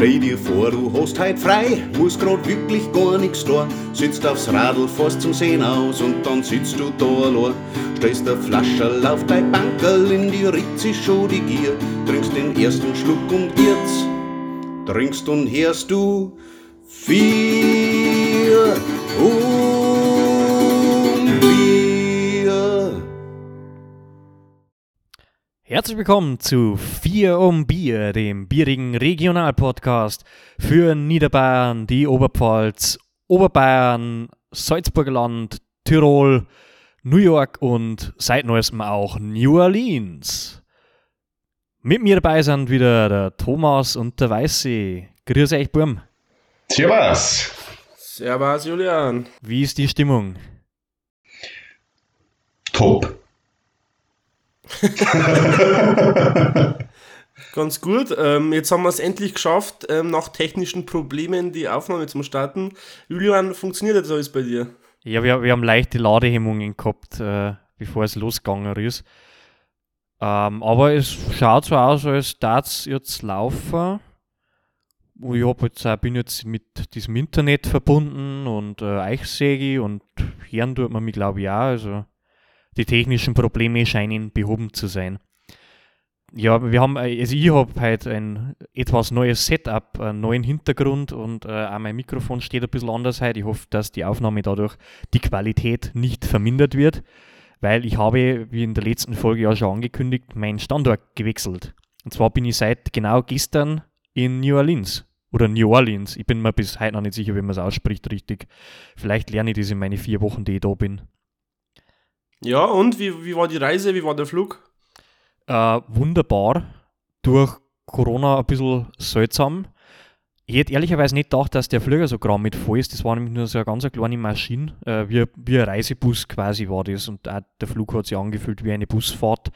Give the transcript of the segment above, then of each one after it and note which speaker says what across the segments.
Speaker 1: Stell dir vor, du hast heut frei, musst grad wirklich gar nix da. Sitzt aufs Radl, fährst zum Sehen aus und dann sitzt du da allein. Stellst der Flascherl auf dein Bankerl, in die sich schon die Gier. Trinkst den ersten Schluck und jetzt trinkst und hörst du vier
Speaker 2: Herzlich willkommen zu Vier um Bier, dem bierigen Regionalpodcast für Niederbayern, die Oberpfalz, Oberbayern, Salzburgerland, Tirol, New York und seit neuestem auch New Orleans. Mit mir dabei sind wieder der Thomas und der Weiße. Grüß euch, Burm.
Speaker 3: Servus.
Speaker 4: Servus, Julian.
Speaker 2: Wie ist die Stimmung?
Speaker 3: Top.
Speaker 4: Ganz gut. Ähm, jetzt haben wir es endlich geschafft, ähm, nach technischen Problemen die Aufnahme zu starten. Julian, funktioniert jetzt alles bei dir?
Speaker 2: Ja, wir, wir haben leichte Ladehemmungen gehabt, äh, bevor es losgegangen ist. Ähm, aber es schaut so aus, als darf jetzt laufen. Ich jetzt auch, bin jetzt mit diesem Internet verbunden und äh, Eichsäge und hören tut man mich, glaube ich, auch. Also die technischen Probleme scheinen behoben zu sein. Ja, wir haben, äh, also ich habe heute ein etwas neues Setup, einen neuen Hintergrund und äh, auch mein Mikrofon steht ein bisschen anders heute. Ich hoffe, dass die Aufnahme dadurch die Qualität nicht vermindert wird, weil ich habe, wie in der letzten Folge ja schon angekündigt, meinen Standort gewechselt. Und zwar bin ich seit genau gestern in New Orleans. Oder New Orleans. Ich bin mir bis heute noch nicht sicher, wie man es ausspricht richtig. Vielleicht lerne ich das in meine vier Wochen, die ich da bin.
Speaker 4: Ja, und wie, wie war die Reise? Wie war der Flug?
Speaker 2: Äh, wunderbar. Durch Corona ein bisschen seltsam. Ich hätte ehrlicherweise nicht gedacht, dass der Flieger so gramm mit voll ist. Das war nämlich nur so eine ganz kleine Maschine. Äh, wie, wie ein Reisebus quasi war das. Und auch der Flug hat sich angefühlt wie eine Busfahrt.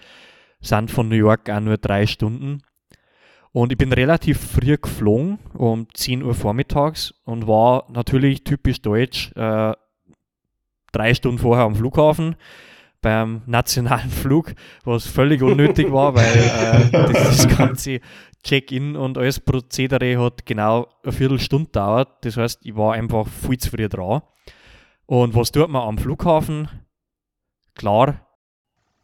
Speaker 2: Sind von New York auch nur drei Stunden. Und ich bin relativ früh geflogen, um 10 Uhr vormittags und war natürlich typisch deutsch äh, drei Stunden vorher am Flughafen beim nationalen Flug, was völlig unnötig war, weil äh, das, das ganze Check-in und alles Prozedere hat genau eine Viertelstunde gedauert. Das heißt, ich war einfach viel zu früh dran. Und was tut man am Flughafen? Klar,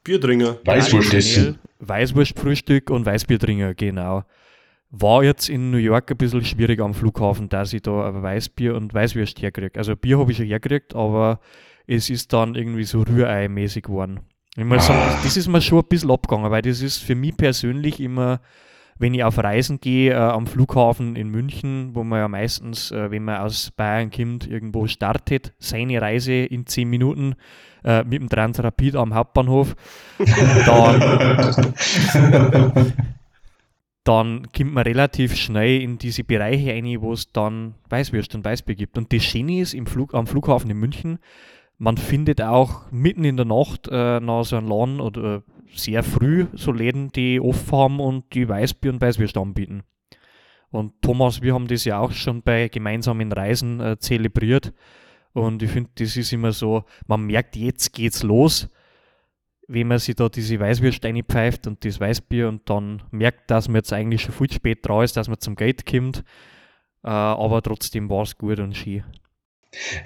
Speaker 4: Bierdringer.
Speaker 3: Weißwurst.
Speaker 2: Weißwurstfrühstück und Weißbierdringer, genau. War jetzt in New York ein bisschen schwierig am Flughafen, dass ich da ein Weißbier und Weißwurst herkriege. Also Bier habe ich schon hergekriegt, aber es ist dann irgendwie so Rührei-mäßig geworden. Ich muss sagen, das- ist mir schon ein bisschen abgegangen, weil das ist für mich persönlich immer, wenn ich auf Reisen gehe, äh, am Flughafen in München, wo man ja meistens, äh, wenn man aus Bayern kommt, irgendwo startet, seine Reise in 10 Minuten äh, mit dem Transrapid am Hauptbahnhof, dann dann kommt man relativ schnell in diese Bereiche rein, wo es dann Weißwürst und Weißbier gibt. Und das Schöne ist im Flug, am Flughafen in München, man findet auch mitten in der Nacht äh, nach so einem Laden oder äh, sehr früh so Läden, die offen haben und die Weißbier und Weißwürst anbieten. Und Thomas, wir haben das ja auch schon bei gemeinsamen Reisen äh, zelebriert. Und ich finde, das ist immer so, man merkt, jetzt geht's los wenn man sich da diese Weißwürst reinpfeift und das Weißbier und dann merkt, dass man jetzt eigentlich schon viel spät dran ist, dass man zum Geld kommt. Äh, aber trotzdem war es gut und schön.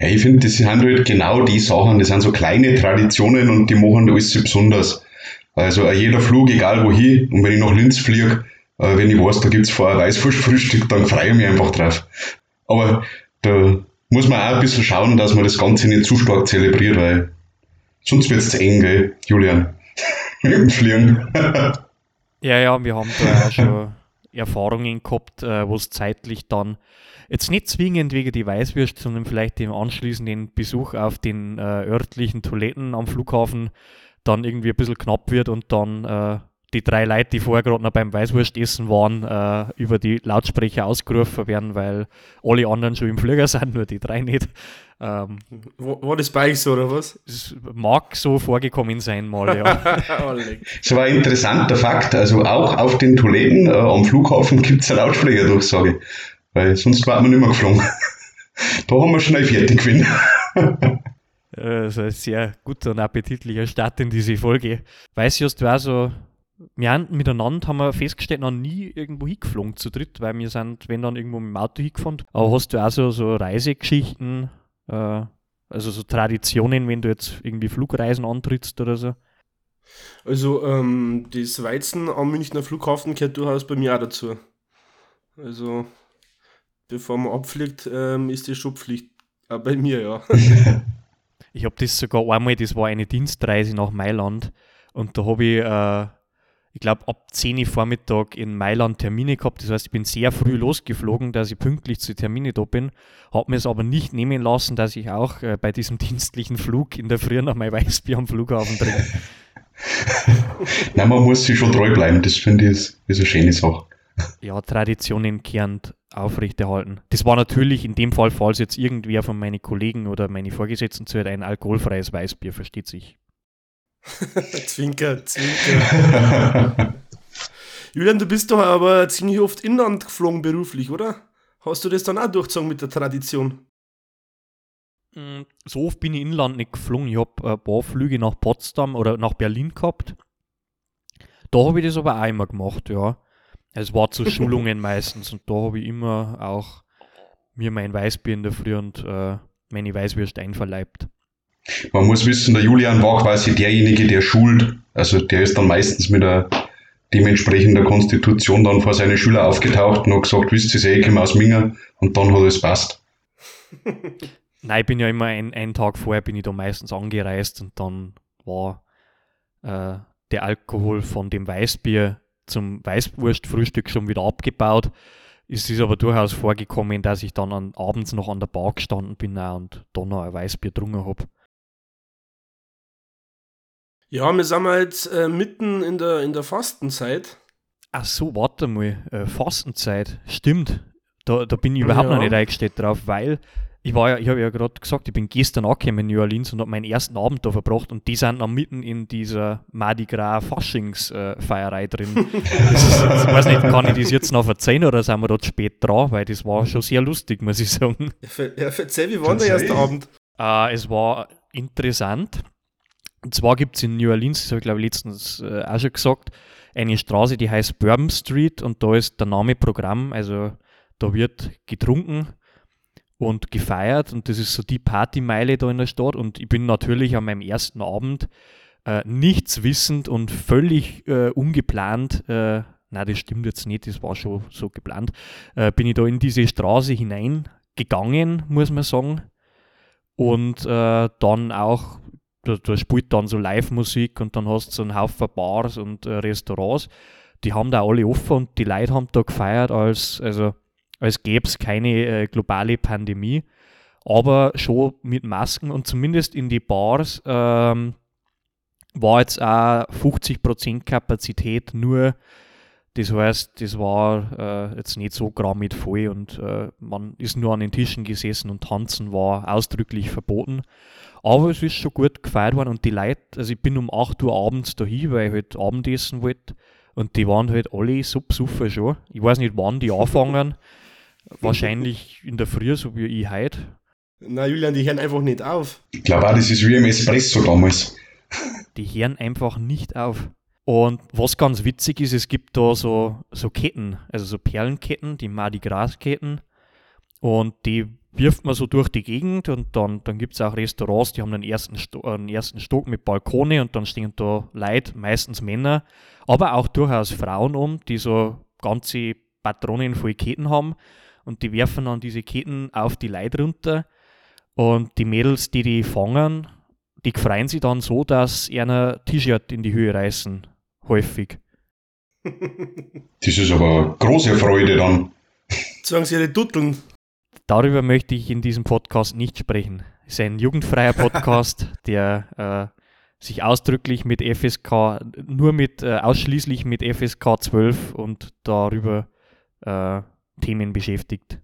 Speaker 3: Ja, ich finde, das sind halt genau die Sachen, das sind so kleine Traditionen und die machen alles so besonders. Also äh, jeder Flug, egal wohin, und wenn ich nach Linz fliege, äh, wenn ich weiß, da gibt es vorher Weißwurstfrühstück, dann freue ich mich einfach drauf. Aber da muss man auch ein bisschen schauen, dass man das Ganze nicht zu stark zelebriert, weil sonst wird es zu eng, gell, Julian? Mit dem Fliegen.
Speaker 2: Ja, ja, wir haben da auch schon Erfahrungen gehabt, äh, wo es zeitlich dann jetzt nicht zwingend wegen die Weißwürst, sondern vielleicht im anschließenden Besuch auf den äh, örtlichen Toiletten am Flughafen dann irgendwie ein bisschen knapp wird und dann äh, die drei Leute, die vorher gerade noch beim Weißwurstessen waren, äh, über die Lautsprecher ausgerufen werden, weil alle anderen schon im Flieger sind, nur die drei nicht. Ähm,
Speaker 4: War, war das bei euch so, oder was?
Speaker 2: es mag so vorgekommen sein mal, ja.
Speaker 4: Leck.
Speaker 3: So ein interessanter Fakt, also auch auf den Toiletten äh, am Flughafen gibt es eine Lautsprecherdurchsage, weil sonst war man nicht mehr geflogen. da haben wir schnell fertig gewesen.
Speaker 2: Also ein sehr guter und appetitlicher Start in diese Folge. Weißt du, hast du auch so wir haben miteinander haben wir festgestellt, noch nie irgendwo hingeflogen zu dritt, weil wir sind, wenn dann irgendwo mit dem Auto hingefahren. Aber hast du auch so, so Reisegeschichten, äh, also so Traditionen, wenn du jetzt irgendwie Flugreisen antrittst oder so?
Speaker 4: Also, ähm, das Weizen am Münchner Flughafen gehört durchaus bei mir auch dazu. Also, bevor man abfliegt, ähm, ist die schon Pflicht. Auch bei mir, ja.
Speaker 2: ich habe das sogar einmal, das war eine Dienstreise nach Mailand und da habe ich, äh, ich glaube, ab 10 Uhr Vormittag in Mailand Termine gehabt. Das heißt, ich bin sehr früh losgeflogen, dass ich pünktlich zu Termine da bin. Habe mir es aber nicht nehmen lassen, dass ich auch äh, bei diesem dienstlichen Flug in der Früh noch mein Weißbier am Flughafen trinke.
Speaker 3: Nein, man muss sich schon treu bleiben. Das finde ich ist, ist eine schöne Sache.
Speaker 2: Ja, Traditionen kehrend aufrechterhalten. Das war natürlich in dem Fall, falls jetzt irgendwer von meinen Kollegen oder meine Vorgesetzten zuhört, ein alkoholfreies Weißbier, versteht sich.
Speaker 4: zwinker, zwinker. Julian, du bist doch aber ziemlich oft inland geflogen beruflich, oder? Hast du das dann auch durchgezogen mit der Tradition?
Speaker 2: Mm, so oft bin ich inland nicht geflogen. Ich habe ein paar Flüge nach Potsdam oder nach Berlin gehabt. Da habe ich das aber auch immer gemacht, ja. Es war zu Schulungen meistens und da habe ich immer auch mir mein Weißbier in der Früh und äh, meine Weißwürste einverleibt.
Speaker 3: Man muss wissen, der Julian war quasi derjenige, der schult. Also der ist dann meistens mit der dementsprechender Konstitution dann vor seine Schüler aufgetaucht und hat gesagt, wisst ihr, ich komme aus Minger und dann hat es passt.
Speaker 2: Nein, ich bin ja immer ein, einen Tag vorher bin ich da meistens angereist und dann war äh, der Alkohol von dem Weißbier zum Weißwurstfrühstück schon wieder abgebaut. Es ist aber durchaus vorgekommen, dass ich dann an, abends noch an der Bar gestanden bin und dann noch ein Weißbier getrunken habe.
Speaker 4: Ja, wir sind jetzt äh, mitten in der, in der Fastenzeit.
Speaker 2: Ach so, warte mal. Äh, Fastenzeit, stimmt. Da, da bin ich überhaupt ja. noch nicht eingestellt drauf, weil ich war ja, ich habe ja gerade gesagt, ich bin gestern angekommen in New Orleans und habe meinen ersten Abend da verbracht und die sind dann mitten in dieser Mardi Gras Faschingsfeierei drin. das ist, ich weiß nicht, kann ich das jetzt noch verzeihen oder sind wir dort spät dran, weil das war schon sehr lustig, muss ich sagen.
Speaker 4: Ja, verzeih, wie war der erste Abend?
Speaker 2: Uh, es war interessant. Und zwar gibt es in New Orleans, das habe ich glaube ich letztens äh, auch schon gesagt, eine Straße, die heißt Bourbon Street und da ist der Name Programm, also da wird getrunken und gefeiert. Und das ist so die Partymeile da in der Stadt. Und ich bin natürlich an meinem ersten Abend äh, nichts wissend und völlig äh, ungeplant, äh, na das stimmt jetzt nicht, das war schon so geplant, äh, bin ich da in diese Straße hineingegangen, muss man sagen. Und äh, dann auch, da, da, spielt dann so Live-Musik und dann hast du so einen Haufen Bars und äh, Restaurants, die haben da alle offen und die Leute haben da gefeiert als, also als gäbe es keine äh, globale Pandemie, aber schon mit Masken und zumindest in die Bars ähm, war jetzt auch 50% Kapazität nur. Das heißt, das war äh, jetzt nicht so mit voll und äh, man ist nur an den Tischen gesessen und tanzen war ausdrücklich verboten. Aber es ist schon gut gefeiert worden und die Leute, also ich bin um 8 Uhr abends dahin, weil ich halt Abendessen wollte und die waren halt alle so besoffen schon. Ich weiß nicht, wann die anfangen. Wahrscheinlich in der Früh, so wie ich heute.
Speaker 4: Na, Julian, die hören einfach nicht auf.
Speaker 3: Ich glaube auch, das ist wie im Espresso damals.
Speaker 2: Die hören einfach nicht auf. Und was ganz witzig ist, es gibt da so, so Ketten, also so Perlenketten, die Mardi Gras Ketten. Und die wirft man so durch die Gegend und dann, dann gibt es auch Restaurants, die haben einen ersten, Sto einen ersten Stock mit Balkone und dann stehen da Leute, meistens Männer, aber auch durchaus Frauen um, die so ganze Patronen voll Ketten haben und die werfen dann diese Ketten auf die Leute runter und die Mädels, die die fangen, die freuen sich dann so, dass sie ein T-Shirt in die Höhe reißen, häufig.
Speaker 3: Das ist aber eine große Freude dann.
Speaker 4: Sagen sie ihre Dutteln.
Speaker 2: Darüber möchte ich in diesem Podcast nicht sprechen. Es ist ein jugendfreier Podcast, der äh, sich ausdrücklich mit FSK, nur mit, äh, ausschließlich mit FSK 12 und darüber äh, Themen beschäftigt.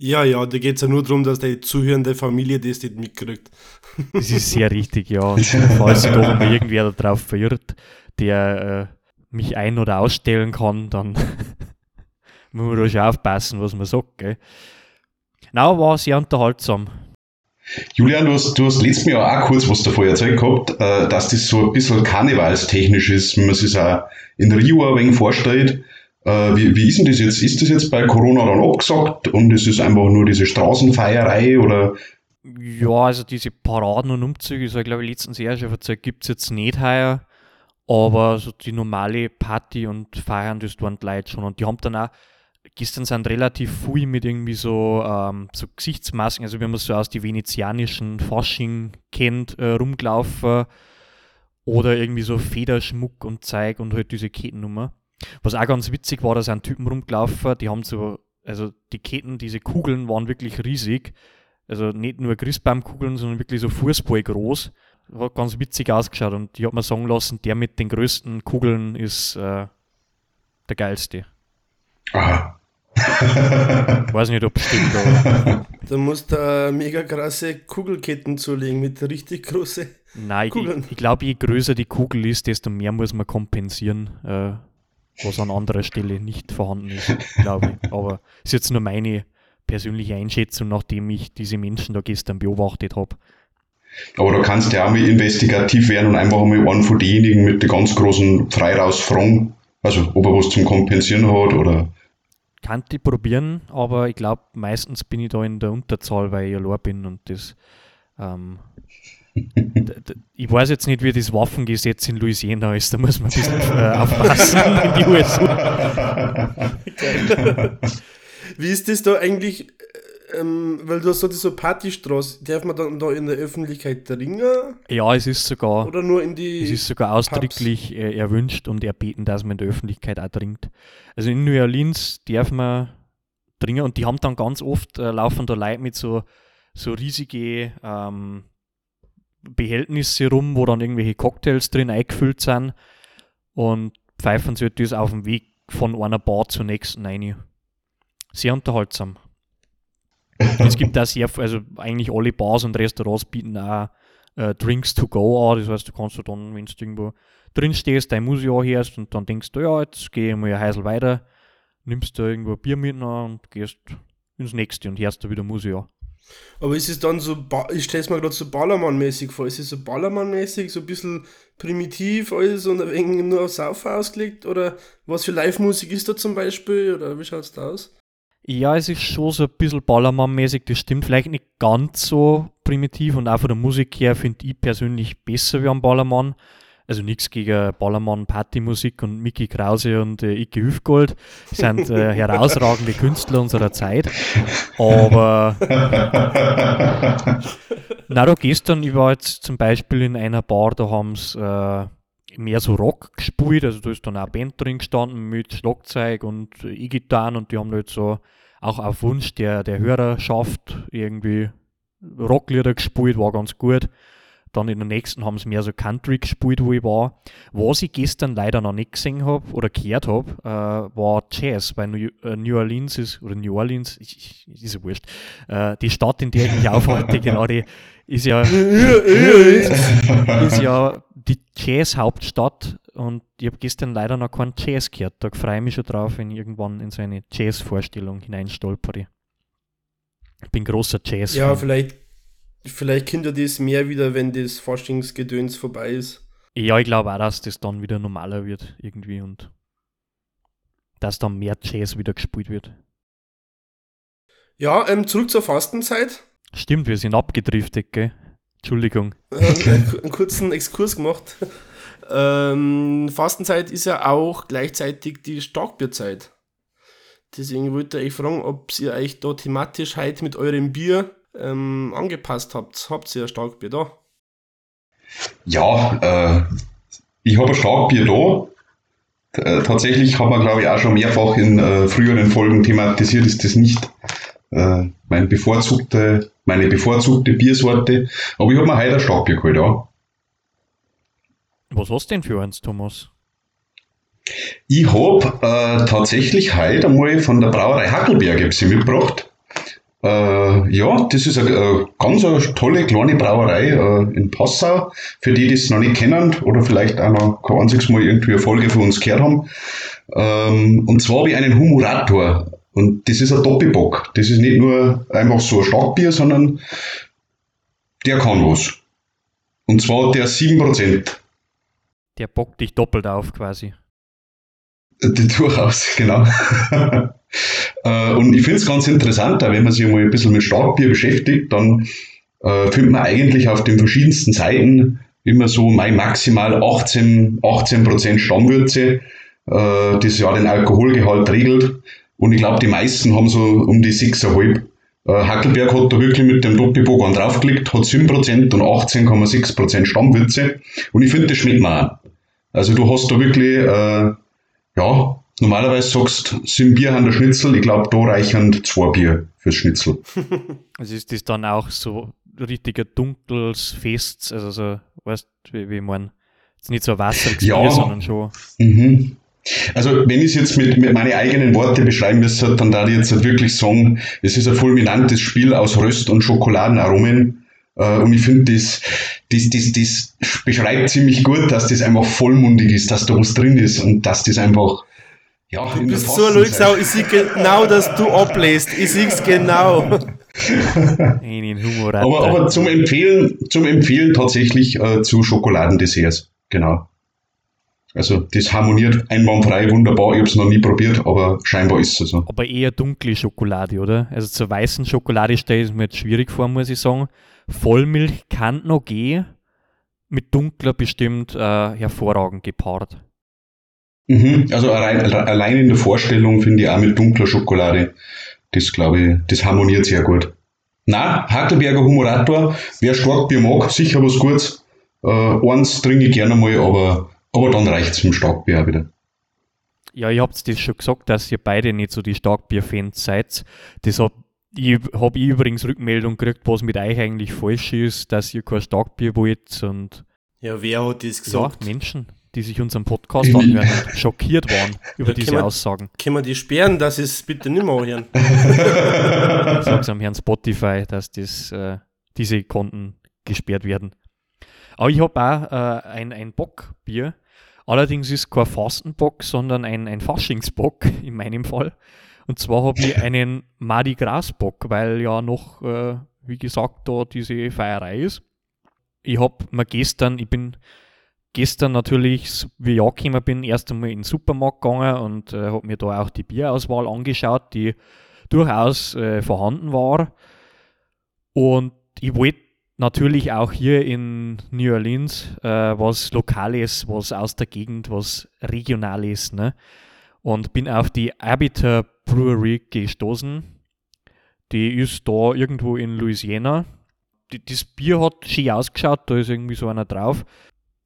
Speaker 4: Ja, ja, da geht es ja nur darum, dass die zuhörende Familie das nicht mitkriegt.
Speaker 2: Das ist sehr richtig, ja. falls sich doch mal irgendwer darauf verirrt, der äh, mich ein- oder ausstellen kann, dann muss man da schon aufpassen, was man sagt. Gell? Na, war sehr unterhaltsam.
Speaker 3: Julian, du hast, du hast letztes Jahr auch kurz was davor erzählt gehabt, äh, dass das so ein bisschen karnevalstechnisch ist, wenn man sich auch in Rio ein wenig vorstellt. Äh, wie, wie ist denn das jetzt? Ist das jetzt bei Corona dann abgesagt und ist es einfach nur diese Straßenfeierei oder?
Speaker 2: Ja, also diese Paraden und Umzüge, so glaube ich letztens Jahr schon erzählt, gibt es jetzt nicht heuer. Aber so die normale Party und Feiern, das waren die Leute schon. Und die haben dann auch, gestern sind relativ viel mit irgendwie so, ähm, so Gesichtsmasken, also wie man so aus die venezianischen Fasching kennt, äh, rumgelaufen. Oder irgendwie so Federschmuck und Zeug und halt diese Kettennummer. Was auch ganz witzig war, da sind Typen rumgelaufen, die haben so, also die Ketten, diese Kugeln waren wirklich riesig. Also nicht nur Christbaumkugeln, sondern wirklich so Fußball groß. Hat ganz witzig ausgeschaut und ich habe mir sagen lassen, der mit den größten Kugeln ist äh, der geilste.
Speaker 3: Aha.
Speaker 2: Weiß nicht, ob es stimmt, aber.
Speaker 4: Da musst du mega krasse Kugelketten zulegen mit richtig großen.
Speaker 2: Nein,
Speaker 4: Kugeln.
Speaker 2: ich, ich glaube, je größer die Kugel ist, desto mehr muss man kompensieren, äh, was an anderer Stelle nicht vorhanden ist, glaube ich. Aber ist jetzt nur meine persönliche Einschätzung, nachdem ich diese Menschen da gestern beobachtet habe.
Speaker 3: Aber da kannst du ja auch mal investigativ werden und einfach mal einen von denjenigen mit der ganz großen Freiraus fragen, also ob er was zum Kompensieren hat oder.
Speaker 2: Kann ich probieren, aber ich glaube, meistens bin ich da in der Unterzahl, weil ich allein bin und das. Ähm, ich weiß jetzt nicht, wie das Waffengesetz in Louisiana ist, da muss man ein bisschen äh, aufpassen in die USA.
Speaker 4: Wie ist das da eigentlich? Ähm, weil du hast so diese Partystraße, darf man dann da in der Öffentlichkeit trinken?
Speaker 2: Ja, es ist sogar.
Speaker 4: Oder nur in die.
Speaker 2: Es ist sogar ausdrücklich äh, erwünscht und erbeten, dass man in der Öffentlichkeit auch trinkt. Also in New Orleans darf man trinken und die haben dann ganz oft äh, laufen da Leute mit so, so riesige ähm, Behältnisse rum, wo dann irgendwelche Cocktails drin eingefüllt sind und pfeifen sich das auf dem Weg von einer Bar zur nächsten rein. Sehr unterhaltsam. es gibt da sehr, also eigentlich alle Bars und Restaurants bieten auch äh, Drinks to go an. Das heißt, du kannst du dann, wenn du irgendwo drin stehst, dein Musik anhörst und dann denkst du, ja, jetzt gehe ich mal ein Häusl weiter, nimmst da irgendwo ein Bier mit und gehst ins nächste und hörst da wieder Musik an.
Speaker 4: Aber ist es dann so, ich stelle es mir gerade so Ballermann-mäßig vor, ist es so Ballermann-mäßig, so ein bisschen primitiv alles und wenig nur auf Saufen ausgelegt? Oder was für Live-Musik ist da zum Beispiel? Oder wie schaut es da aus?
Speaker 2: Ja, es ist schon so ein bisschen Ballermann-mäßig, das stimmt. Vielleicht nicht ganz so primitiv und auch von der Musik her finde ich persönlich besser wie am Ballermann. Also nichts gegen Ballermann-Partymusik und Mickey Krause und äh, Icke Hüfgold. sind äh, herausragende Künstler unserer Zeit. Aber na, da gestern, ich war jetzt zum Beispiel in einer Bar, da haben sie äh, mehr so Rock gespielt, also da ist dann auch eine Band drin gestanden mit Schlagzeug und äh, E-Gitarren und die haben jetzt so auch auf Wunsch der, der Hörerschaft irgendwie Rocklieder gespielt, war ganz gut. Dann in der nächsten haben sie mehr so Country gespielt, wo ich war. Was ich gestern leider noch nicht gesehen habe oder gehört habe, äh, war Jazz, weil New, äh, New Orleans ist, oder New Orleans, ich, ich, ist ja wurscht, äh, die Stadt, in der ich mich aufhalte gerade, ist ja, ist ja die Jazz-Hauptstadt und ich habe gestern leider noch keinen Jazz gehört. Da freue ich mich schon drauf, wenn ich irgendwann in so eine Jazz-Vorstellung hineinstolpere. Ich bin großer Jazz.
Speaker 4: Ja, vielleicht, vielleicht kennt ihr das mehr wieder, wenn das Forschungsgedöns vorbei ist.
Speaker 2: Ja, ich glaube auch, dass das dann wieder normaler wird irgendwie und dass dann mehr Jazz wieder gespielt wird.
Speaker 4: Ja, ähm, zurück zur Fastenzeit.
Speaker 2: Stimmt, wir sind abgedriftet, gell? Entschuldigung.
Speaker 4: Äh, einen kurzen Exkurs gemacht. Ähm, Fastenzeit ist ja auch gleichzeitig die Starkbierzeit. Deswegen wollte ich fragen, ob ihr euch da thematisch heute mit eurem Bier ähm, angepasst habt. Habt ihr ein Starkbier da?
Speaker 3: Ja, äh, ich habe ein Starkbier da. T- äh, Tatsächlich haben wir, glaube ich, auch schon mehrfach in äh, früheren Folgen thematisiert, ist das nicht äh, mein bevorzugte, meine bevorzugte Biersorte. Aber ich habe mir heute ein Starkbier geholt, ja.
Speaker 2: Was hast du denn für eins, Thomas?
Speaker 3: Ich habe äh, tatsächlich heute einmal von der Brauerei Hackelberg mitgebracht. Äh, ja, das ist eine, äh, ganz eine tolle kleine Brauerei äh, in Passau. Für die, die es noch nicht kennen oder vielleicht auch noch kein einziges Mal irgendwie eine Folge von uns gehört haben. Ähm, und zwar ich einen Humurator. Und das ist ein Doppelbock. Das ist nicht nur einfach so ein Starkbier, sondern der kann was. Und zwar der 7%.
Speaker 2: Der bockt dich doppelt auf quasi.
Speaker 3: Durchaus, genau. Äh, und ich finde es ganz interessant, wenn man sich mal ein bisschen mit Starkbier beschäftigt, dann äh, findet man eigentlich auf den verschiedensten Seiten immer so maximal 18, 18% Stammwürze, äh, das ja den Alkoholgehalt regelt. Und ich glaube, die meisten haben so um die 6,5. Äh, Hackelberg hat da wirklich mit dem Doppelbogen draufgelegt, hat 7% und 18,6% Stammwürze. Und ich finde, das schmeckt mir auch. Also du hast da wirklich, äh, ja, normalerweise sagst du, sind Bier an der Schnitzel, ich glaube, da reichen zwei Bier fürs Schnitzel.
Speaker 2: Also ist das dann auch so richtiger dunkles Fest, also so, weißt du, wie, wie ich meine? Jetzt nicht so ein wasserliches
Speaker 3: Ja.
Speaker 2: Bier, sondern schon.
Speaker 3: Mhm. Also wenn ich es jetzt mit, mit meine eigenen Worte beschreiben müsste, dann darf ich jetzt halt wirklich sagen, es ist ein fulminantes Spiel aus Röst- und Schokoladenaromen. Äh, Und ich finde, das, das, das, das beschreibt ziemlich gut, dass das einfach vollmundig ist, dass da was drin ist und dass das einfach, ja,
Speaker 4: Du
Speaker 3: in der
Speaker 4: bist so ein Luxau, ich sehe genau, dass du ablässt. Ich sehe es genau.
Speaker 3: Aber, aber zum Empfehlen, zum Empfehlen tatsächlich äh, zu Schokoladendesserts. Genau. Also das harmoniert einwandfrei wunderbar. Ich habe es noch nie probiert, aber scheinbar ist es so.
Speaker 2: aber eher dunkle Schokolade, oder? Also zur weißen Schokolade stelle ich mir jetzt schwierig vor, muss ich sagen. Vollmilch kann noch gehen, mit dunkler bestimmt äh, hervorragend gepaart.
Speaker 3: Mhm. Also allein, allein in der Vorstellung finde ich auch mit dunkler Schokolade, das glaube ich, das harmoniert sehr gut. Na, Hackelberger Humorator, wer Starkbier mag, sicher was Gutes. Äh, eins trinke ich gerne mal, aber, aber dann reicht es dem Starkbier auch wieder.
Speaker 2: Ja, ihr habt das schon gesagt, dass ihr beide nicht so die Starkbier-Fans seid. Das habe ich, hab ich übrigens Rückmeldung gekriegt, was mit euch eigentlich falsch ist, dass ihr kein Starkbier wollt und
Speaker 4: Ja, wer hat das
Speaker 2: ja,
Speaker 4: gesagt?
Speaker 2: Menschen, die sich unseren Podcast anhören, und schockiert waren über
Speaker 4: Ja,
Speaker 2: diese
Speaker 4: können wir-
Speaker 2: Aussagen.
Speaker 4: Können wir die sperren, dass es bitte nicht mehr anhören?
Speaker 2: Ich sag's am Herrn Spotify, dass das, äh, diese Konten gesperrt werden. Aber ich habe auch äh, ein, ein Bockbier. Allerdings ist kein Fastenbock, sondern ein, ein Faschingsbock in meinem Fall. Und zwar habe ich einen Mardi Gras Bock, weil ja noch, äh, wie gesagt, da diese Feierei ist. Ich habe mir gestern, ich bin gestern natürlich, wie ich angekommen bin, erst einmal in den Supermarkt gegangen und äh, habe mir da auch die Bierauswahl angeschaut, die durchaus äh, vorhanden war. Und ich wollte natürlich auch hier in New Orleans äh, was Lokales, was aus der Gegend, was Regionales, ne? Und bin auf die Arbiter Brewery gestoßen. Die ist da irgendwo in Louisiana. Die, das Bier hat schön ausgeschaut, da ist irgendwie so einer drauf,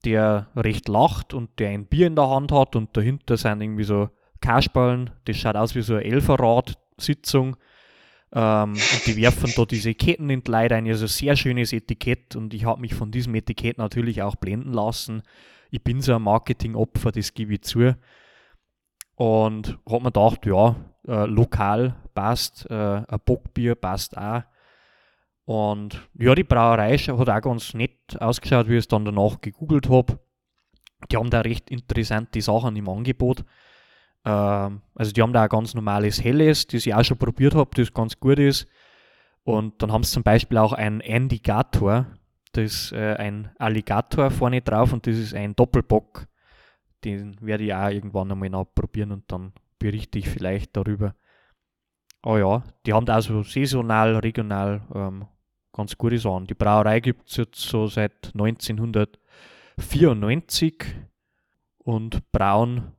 Speaker 2: der recht lacht und der ein Bier in der Hand hat und dahinter sind irgendwie so Kasperlen. Das schaut aus wie so eine Elferrad-Sitzung. Ähm, und die werfen da diese Ketten in ein, also sehr schönes Etikett und ich habe mich von diesem Etikett natürlich auch blenden lassen. Ich bin so ein Marketingopfer, das gebe ich zu. Und habe mir gedacht, ja, äh, lokal passt, äh, ein Bockbier passt auch. Und ja, die Brauerei hat auch ganz nett ausgeschaut, wie ich es dann danach gegoogelt habe. Die haben da recht interessante Sachen im Angebot. Ähm, also die haben da ein ganz normales Helles, das ich auch schon probiert habe, das ganz gut ist. Und dann haben sie zum Beispiel auch ein Indigator, das ist äh, ein Alligator vorne drauf und das ist ein Doppelbock. Den werde ich auch irgendwann einmal nachprobieren und dann berichte ich vielleicht darüber. Aber ja, die haben da also saisonal, regional ähm, ganz gute Sachen. Die Brauerei gibt es jetzt so seit 1994 und brauen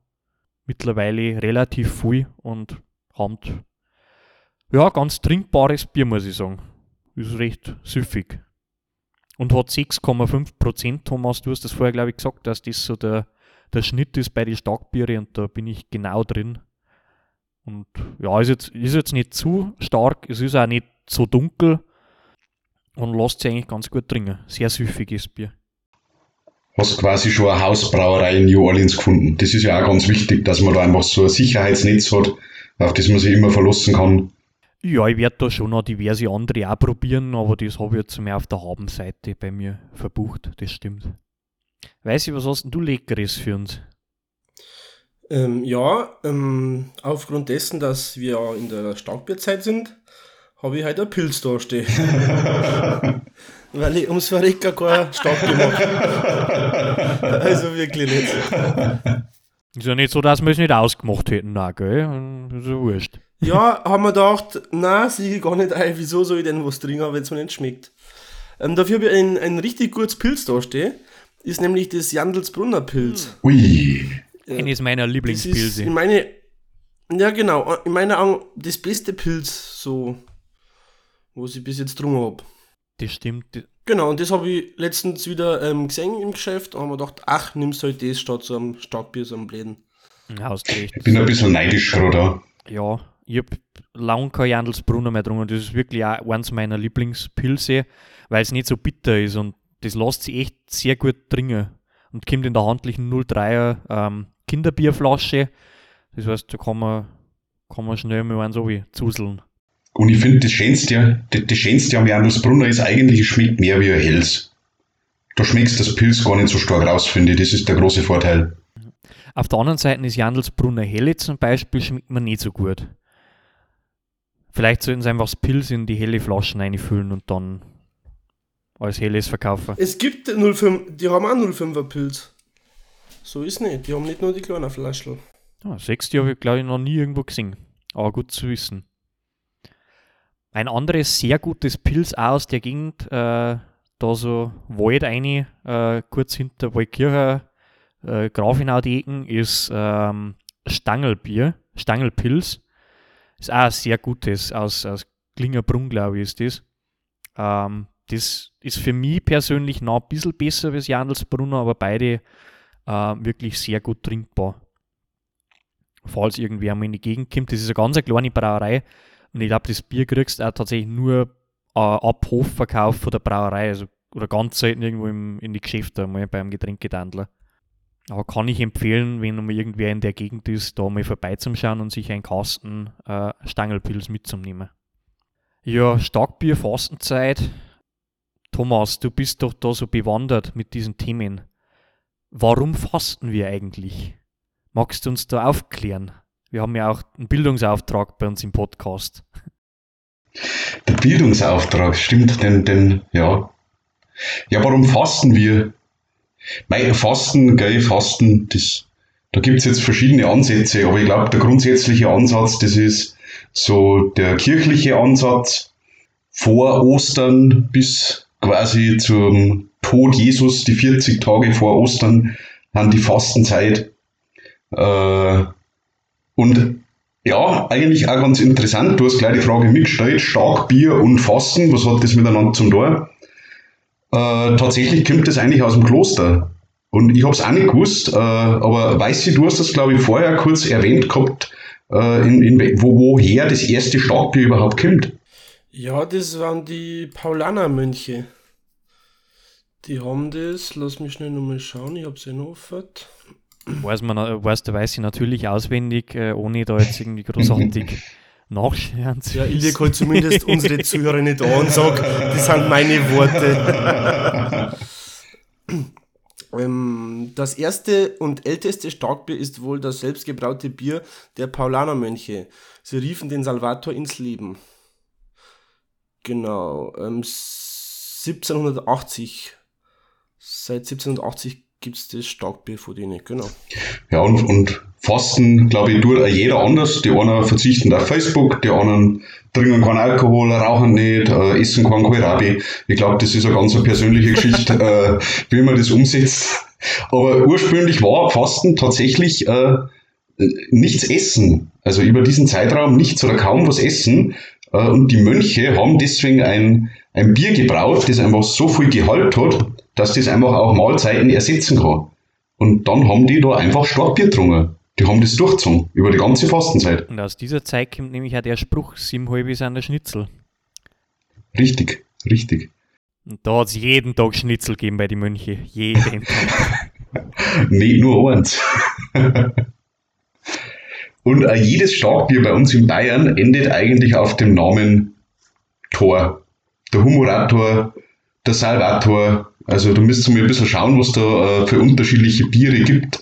Speaker 2: mittlerweile relativ viel und haben ja ganz trinkbares Bier, muss ich sagen. Ist recht süffig. Und hat 6,5 Prozent, Thomas, du hast das vorher, glaube ich, gesagt, dass das so der, der Schnitt ist bei den Starkbiere und da bin ich genau drin. Und ja, ist jetzt, ist jetzt nicht zu stark, es ist auch nicht so dunkel und lässt sich eigentlich ganz gut trinken. Sehr süffiges Bier.
Speaker 3: Hast quasi schon eine Hausbrauerei in New Orleans gefunden. Das ist ja auch ganz wichtig, dass man da einfach so ein Sicherheitsnetz hat, auf das man sich immer verlassen kann.
Speaker 2: Ja, ich werde da schon noch diverse andere auch probieren, aber das habe ich jetzt mehr auf der Habenseite bei mir verbucht, das stimmt. Weiß ich, was hast denn du Leckeres für uns?
Speaker 4: Ähm, ja, ähm, aufgrund dessen, dass wir in der Starkbierzeit sind, habe ich heute einen Pilz da stehen. Weil ich ums Verrecker keinen Stock gemacht Also wirklich nicht.
Speaker 2: Ist ja nicht so, dass wir es nicht ausgemacht hätten, nein, gell? Ist ja wurscht.
Speaker 4: Ja, haben wir gedacht, nein, sehe ich gar nicht ein, wieso soll ich denn was trinken, wenn es mir nicht schmeckt. Ähm, dafür habe ich ein, ein richtig gutes Pilz da stehen. Ist nämlich das Jandelsbrunner Pilz.
Speaker 3: Ui.
Speaker 2: Eines meiner
Speaker 4: Das ist
Speaker 2: Lieblingspilze.
Speaker 4: in meine, ja genau, in meiner Augen das beste Pilz, so, was ich bis jetzt getrunken habe.
Speaker 2: Das stimmt.
Speaker 4: Genau, und das habe ich letztens wieder ähm, gesehen im Geschäft und habe mir gedacht, ach, nimmst halt das statt so einem Starkbier, so einem Bläden.
Speaker 2: Hast recht.
Speaker 3: Ich bin ein bisschen neidisch gerade.
Speaker 2: Ja, ich habe lange kein Jandelsbrunner mehr getrunken. Das ist wirklich auch eins meiner Lieblingspilze, weil es nicht so bitter ist und das lässt sich echt sehr gut trinken. Und kommt in der handlichen 03er ähm, Kinderbierflasche. Das heißt, da kann man, kann man schnell mal so wie zuseln.
Speaker 3: Und ich finde, das Schönste, das, das Schönste am Jandelsbrunner ist eigentlich, es schmeckt mehr wie ein Helles. Da schmeckst das Pilz gar nicht so stark raus, finde ich. Das ist der große Vorteil.
Speaker 2: Auf der anderen Seite ist Jandelsbrunner Helle zum Beispiel, schmeckt mir nicht so gut. Vielleicht sollten sie einfach das Pilz in die helle Flaschen einfüllen und dann als helles verkaufen.
Speaker 4: Es gibt 05, die haben auch 05er Pilz. So ist nicht, die haben nicht nur die kleinen Flaschen.
Speaker 2: Ja, sechste habe ich, glaube ich, noch nie irgendwo gesehen. Aber gut zu wissen. Ein anderes sehr gutes Pilz auch aus der Gegend, äh, da so Wald rein, äh, kurz hinter Waldkircher, äh, Grafenau die Ecken, ist ähm, Stangelbier, Stangelpilz. Ist auch ein sehr gutes, aus, aus Klingerbrunn, glaube ich, ist das. Ähm, das ist für mich persönlich noch ein bisschen besser als Jandelsbrunner, aber beide äh, wirklich sehr gut trinkbar falls irgendwer einmal in die Gegend kommt. Das ist eine ganz kleine Brauerei und ich glaube, das Bier kriegst du auch tatsächlich nur äh, ab Hofverkauf von der Brauerei, also oder ganz selten irgendwo im, in die Geschäfte mal beim Getränkedandler. Aber kann ich empfehlen, wenn mal irgendwer in der Gegend ist, da mal vorbeizuschauen und sich einen Kasten äh, Stangelpilz mitzunehmen. Ja, Starkbier, Fastenzeit. Thomas, du bist doch da so bewandert mit diesen Themen. Warum fasten wir eigentlich? Magst du uns da aufklären? Wir haben ja auch einen Bildungsauftrag bei uns im Podcast.
Speaker 3: Der Bildungsauftrag, stimmt, denn, denn, ja. Ja, warum fasten wir? Mei, Fasten, gell, Fasten, das, da gibt es jetzt verschiedene Ansätze, aber ich glaube, der grundsätzliche Ansatz, das ist so der kirchliche Ansatz vor Ostern bis quasi zum Tod Jesus, die 40 Tage vor Ostern, an die Fastenzeit. Äh, und ja, eigentlich auch ganz interessant. Du hast gleich die Frage mitgestellt: Starkbier und Fasten, was hat das miteinander zum tun? Äh, tatsächlich kommt das eigentlich aus dem Kloster. Und ich habe es auch nicht gewusst, äh, aber weißt du, du hast das, glaube ich, vorher kurz erwähnt gehabt, äh, in, in, wo, woher das erste Starkbier überhaupt kommt.
Speaker 4: Ja, das waren die Paulaner-Mönche. Die haben das, lass mich schnell nochmal schauen, ich habe es ja noch offen.
Speaker 2: Weiß, man, äh, weiß weiß ich natürlich auswendig, äh, ohne da jetzt irgendwie großartig nachschauen zu
Speaker 4: Ja, ich lege halt zumindest unsere Zuhörer nicht an und sage, das sind meine Worte. ähm, das erste und älteste Starkbier ist wohl das selbstgebraute Bier der Paulanermönche. Sie riefen den Salvator ins Leben. Genau. Ähm, 1780. Seit 1780 gibt es das Starkbier von denen, genau.
Speaker 3: Ja, und, und Fasten, glaube ich, tut jeder anders. Die einen verzichten auf Facebook, die anderen trinken keinen Alkohol, rauchen nicht, äh, essen keinen Kohlrabi. Ich glaube, das ist eine ganz persönliche Geschichte, äh, wie man das umsetzt. Aber ursprünglich war Fasten tatsächlich äh, nichts essen. Also über diesen Zeitraum nichts oder kaum was essen. Äh, und die Mönche haben deswegen ein, ein Bier gebraut, das einfach so viel Gehalt hat, dass das einfach auch Mahlzeiten ersetzen kann. Und dann haben die da einfach Starkbier getrunken. Die haben das durchgezogen, über die ganze Fastenzeit.
Speaker 2: Und aus dieser Zeit kommt nämlich auch der Spruch, sieben halbe sind der Schnitzel.
Speaker 3: Richtig, richtig.
Speaker 2: Und da hat es jeden Tag Schnitzel gegeben bei den Mönchen. Jeden Tag.
Speaker 3: Nicht nur eins. Und äh, jedes Starkbier bei uns in Bayern endet eigentlich auf dem Namen Tor. Der Humorator, der Salvator. Also du müsst mal ein bisschen schauen, was da äh, für unterschiedliche Biere gibt.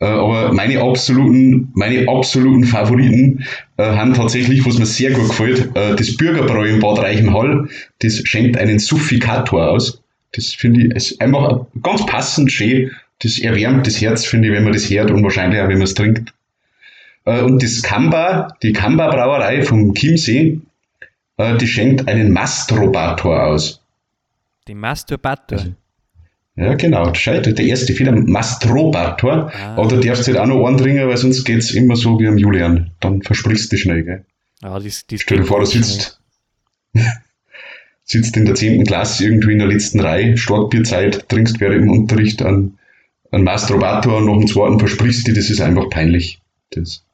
Speaker 3: Äh, aber meine absoluten, meine absoluten Favoriten äh, haben tatsächlich, was mir sehr gut gefällt, äh, das Bürgerbräu in Bad Reichenhall. Das schenkt einen Suffikator aus. Das finde ich ist einfach ganz passend schön. Das erwärmt das Herz, finde ich, wenn man das hört und wahrscheinlich auch, wenn man es trinkt. Äh, und das Kamba, die Kamba Brauerei vom Chiemsee, äh, die schenkt einen Mastrobator aus.
Speaker 2: Den Masturbator.
Speaker 3: Also, ja, genau. Schau, der erste Fehler, Mastrobator.
Speaker 2: Ah.
Speaker 3: Aber da darfst du halt auch noch andringen, weil sonst geht's immer so wie am Julian. Dann versprichst du schnell, gell?
Speaker 2: Ja, das, das
Speaker 3: Stell dir vor, du sitzt, sitzt in der 10. Klasse irgendwie in der letzten Reihe, Starkbierzeit, trinkst während im Unterricht einen, einen Mastrobator und nach dem zweiten versprichst du, das ist einfach peinlich. Das,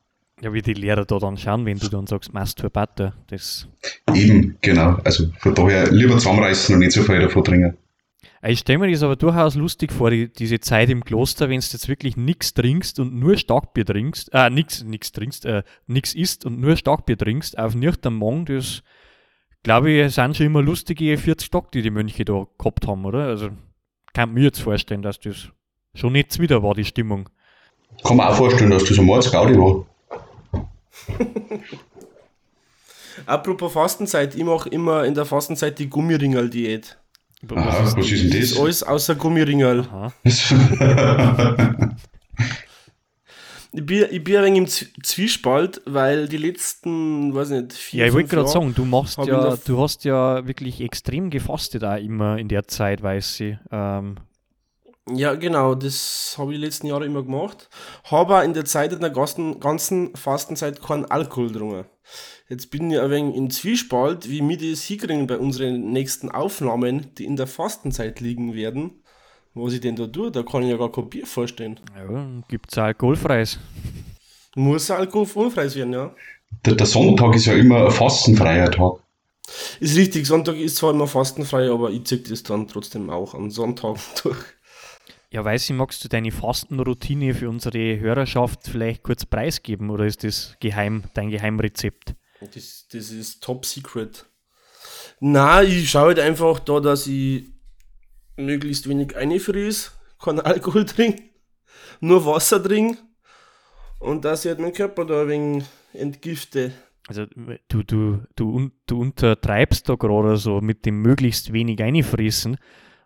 Speaker 2: Ja, wie die Lehrer da dann schauen, wenn du dann sagst Masturbator. Das,
Speaker 3: eben, genau. Also von daher lieber zusammenreißen und nicht so viel davon trinken.
Speaker 2: Ich stelle mir das aber durchaus lustig vor, die, diese Zeit im Kloster, wenn du jetzt wirklich nichts trinkst und nur Starkbier trinkst, äh, nix, nix trinkst, äh, nix isst und nur Starkbier trinkst, auf nüchtern Morgen, das, glaube ich, sind schon immer lustige 40 Stock, die die Mönche da gehabt haben, oder? Also, kann mir jetzt vorstellen, dass das schon nicht wieder war, die Stimmung.
Speaker 3: Kann man auch vorstellen, dass das ein Mordsgaudi war.
Speaker 4: Apropos Fastenzeit, ich mache immer in der Fastenzeit die Gummiringel-Diät.
Speaker 3: Aha, was ist denn
Speaker 4: Das ist
Speaker 3: das?
Speaker 4: alles außer Gummiringel.
Speaker 2: Aha.
Speaker 4: Ich bin, ich bin ein wenig im Zwiespalt, weil die letzten, weiß nicht, vier,
Speaker 2: Ja, ich wollte gerade
Speaker 4: Jahre-
Speaker 2: sagen, du machst ja, du hast ja wirklich extrem gefastet auch immer in der Zeit, weiß ich. Ähm,
Speaker 4: Ja, genau, das habe ich die letzten Jahre immer gemacht. Habe in der Zeit, in der ganzen, ganzen Fastenzeit keinen Alkohol getrunken. Jetzt bin ich ein wenig im Zwiespalt, wie wir das hinkriegen bei unseren nächsten Aufnahmen, die in der Fastenzeit liegen werden. Was ich denn da tue, da kann ich ja gar kein Bier vorstellen.
Speaker 2: ja, gibt es alkoholfreies.
Speaker 4: Muss alkoholfrei werden, ja.
Speaker 3: Der, der Sonntag ist ja immer ein fastenfreier Tag.
Speaker 4: Ist richtig, Sonntag ist zwar immer fastenfrei, aber ich ziehe das dann trotzdem auch an Sonntag durch.
Speaker 2: Ja, weiß ich, magst du deine Fastenroutine für unsere Hörerschaft vielleicht kurz preisgeben oder ist das geheim, dein Geheimrezept?
Speaker 4: Das, das ist top secret. Na, ich schaue halt einfach da, dass ich möglichst wenig einfries, kein Alkohol trinke, nur Wasser trinke und dass ich halt meinen Körper da ein wenig entgifte.
Speaker 2: Also du, du, du, du untertreibst da gerade so mit dem möglichst wenig einfressen,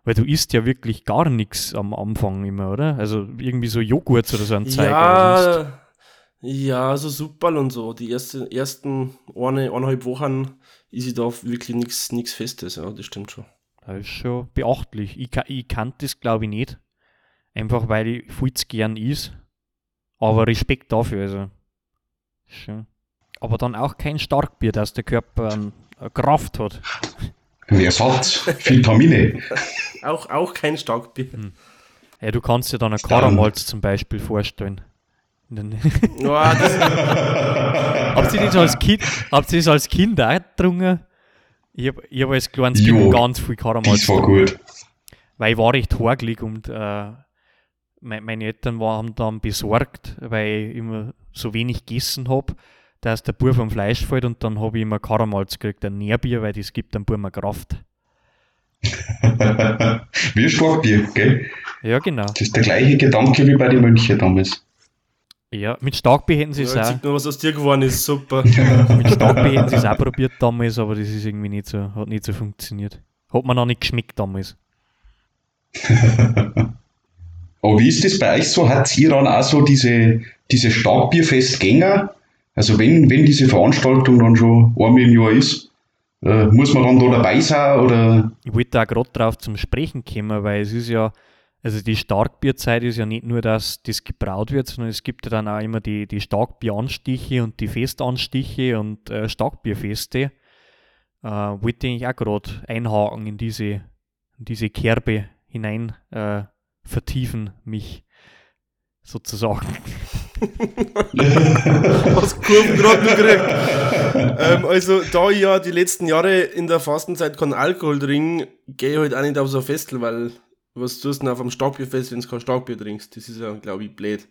Speaker 2: weil du isst ja wirklich gar nichts am Anfang immer, oder? Also irgendwie so Joghurt oder so ein Zeug.
Speaker 4: Ja, ja, so Superl und so. Die erste, ersten eine, eineinhalb Wochen ist ich da wirklich nichts nichts Festes, ja, das stimmt schon.
Speaker 2: Das ist schon beachtlich. Ich, ich kann das, glaube ich, nicht. Einfach weil ich viel zu gern is. Aber Respekt dafür, also. Schon. Aber dann auch kein Starkbier, dass der Körper ähm, eine Kraft hat.
Speaker 3: Ein Ersatz, Vitamine.
Speaker 4: Auch, auch kein Starkbier.
Speaker 2: Ja, du kannst dir dann ein. Karamalz zum Beispiel vorstellen.
Speaker 4: Ja, das,
Speaker 2: habt ihr das als Kind, habt ihr das als Kind auch getrunken? Ich habe hab als kleines Kind
Speaker 3: Jo,
Speaker 2: ganz viel Karamalz
Speaker 3: Das war gut.
Speaker 2: weil ich war recht horgelig und äh, me meine Eltern waren dann besorgt, weil ich immer so wenig gegessen habe, dass der Bub vom Fleisch fällt und dann habe ich immer Karamalz gekriegt, ein Nährbier, weil das gibt dem Bub mehr Kraft.
Speaker 3: Wie ein Starkbier, gell?
Speaker 2: Ja, genau.
Speaker 3: Das ist der gleiche Gedanke wie bei den Mönchen damals.
Speaker 2: Ja, mit Starkbier hätten sie es
Speaker 4: ja,
Speaker 2: auch,
Speaker 4: sieht man, was aus dir geworden ist, super.
Speaker 2: mit Starkbier hätten sie es auch probiert damals, aber das ist irgendwie nicht so, hat nicht so funktioniert. Hat mir noch nicht geschmeckt damals.
Speaker 3: Aber wie ist das bei euch so? Hat ihr dann auch so diese, diese Starkbierfestgänger? Also wenn, wenn diese Veranstaltung dann schon einmal im Jahr ist, äh, muss man dann da dabei sein oder
Speaker 2: Ich wollte auch gerade drauf zum Sprechen kommen, weil es ist ja, also die Starkbierzeit ist ja nicht nur, dass das gebraut wird, sondern es gibt ja dann auch immer die, die Starkbieranstiche und die Festanstiche und äh, Starkbierfeste. Äh, wollte ich auch gerade einhaken in diese, in diese Kerbe hinein äh, vertiefen, mich sozusagen.
Speaker 4: Was Kurven gerade gekriegt. ähm, also, da ich ja die letzten Jahre in der Fastenzeit keinen Alkohol trinke, gehe ich halt auch nicht auf so ein Festel, weil was tust du denn auf einem Starkbierfest, wenn du kein Starkbier trinkst? Das ist ja, glaube ich, blöd.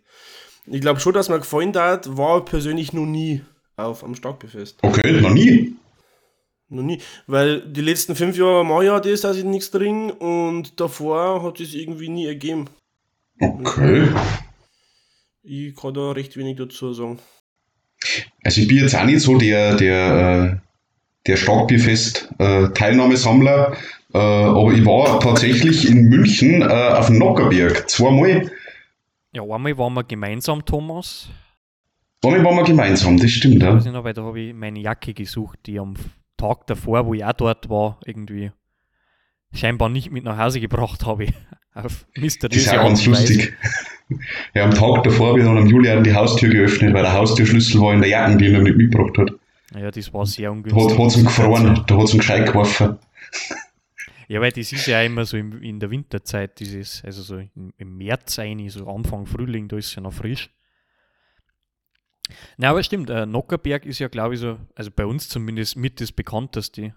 Speaker 4: Ich glaube schon, dass mir gefallen hat, war persönlich noch nie auf einem Starkbierfest.
Speaker 3: okay, noch nie.
Speaker 4: Noch nie. Weil die letzten fünf Jahre mache ich ja das, dass ich nichts trinke und davor hat es irgendwie nie ergeben.
Speaker 3: Okay.
Speaker 4: Ich kann da recht wenig dazu sagen.
Speaker 3: Also ich bin jetzt auch nicht so der, der, äh, der Starkbierfest-Teilnahmesammler, äh, aber ich war tatsächlich in München äh, auf dem Nockerberg zweimal.
Speaker 2: Ja, einmal waren wir gemeinsam, Thomas.
Speaker 3: Einmal waren wir gemeinsam, das stimmt, ja.
Speaker 2: Ich noch, weil da habe ich meine Jacke gesucht, die am Tag davor, wo ich auch dort war, irgendwie scheinbar nicht mit nach Hause gebracht habe. Auf
Speaker 3: mysteriöse Das ist auch ganz lustig. Ja, am Tag davor habe ich dann am Julian die Haustür geöffnet, weil der Haustürschlüssel war in der Jacke, die er nicht mitgebracht hat.
Speaker 2: Ja, das war sehr ungünstig.
Speaker 3: Da hat es ihn gefroren, da hat es ihn gescheit geworfen.
Speaker 2: Ja, weil das ist ja immer so im, in der Winterzeit, dieses, also so im, im März eigentlich, so Anfang Frühling, da ist es ja noch frisch. Na, aber stimmt, äh, Nockerberg ist ja, glaube ich, so, also bei uns zumindest mit das bekannteste.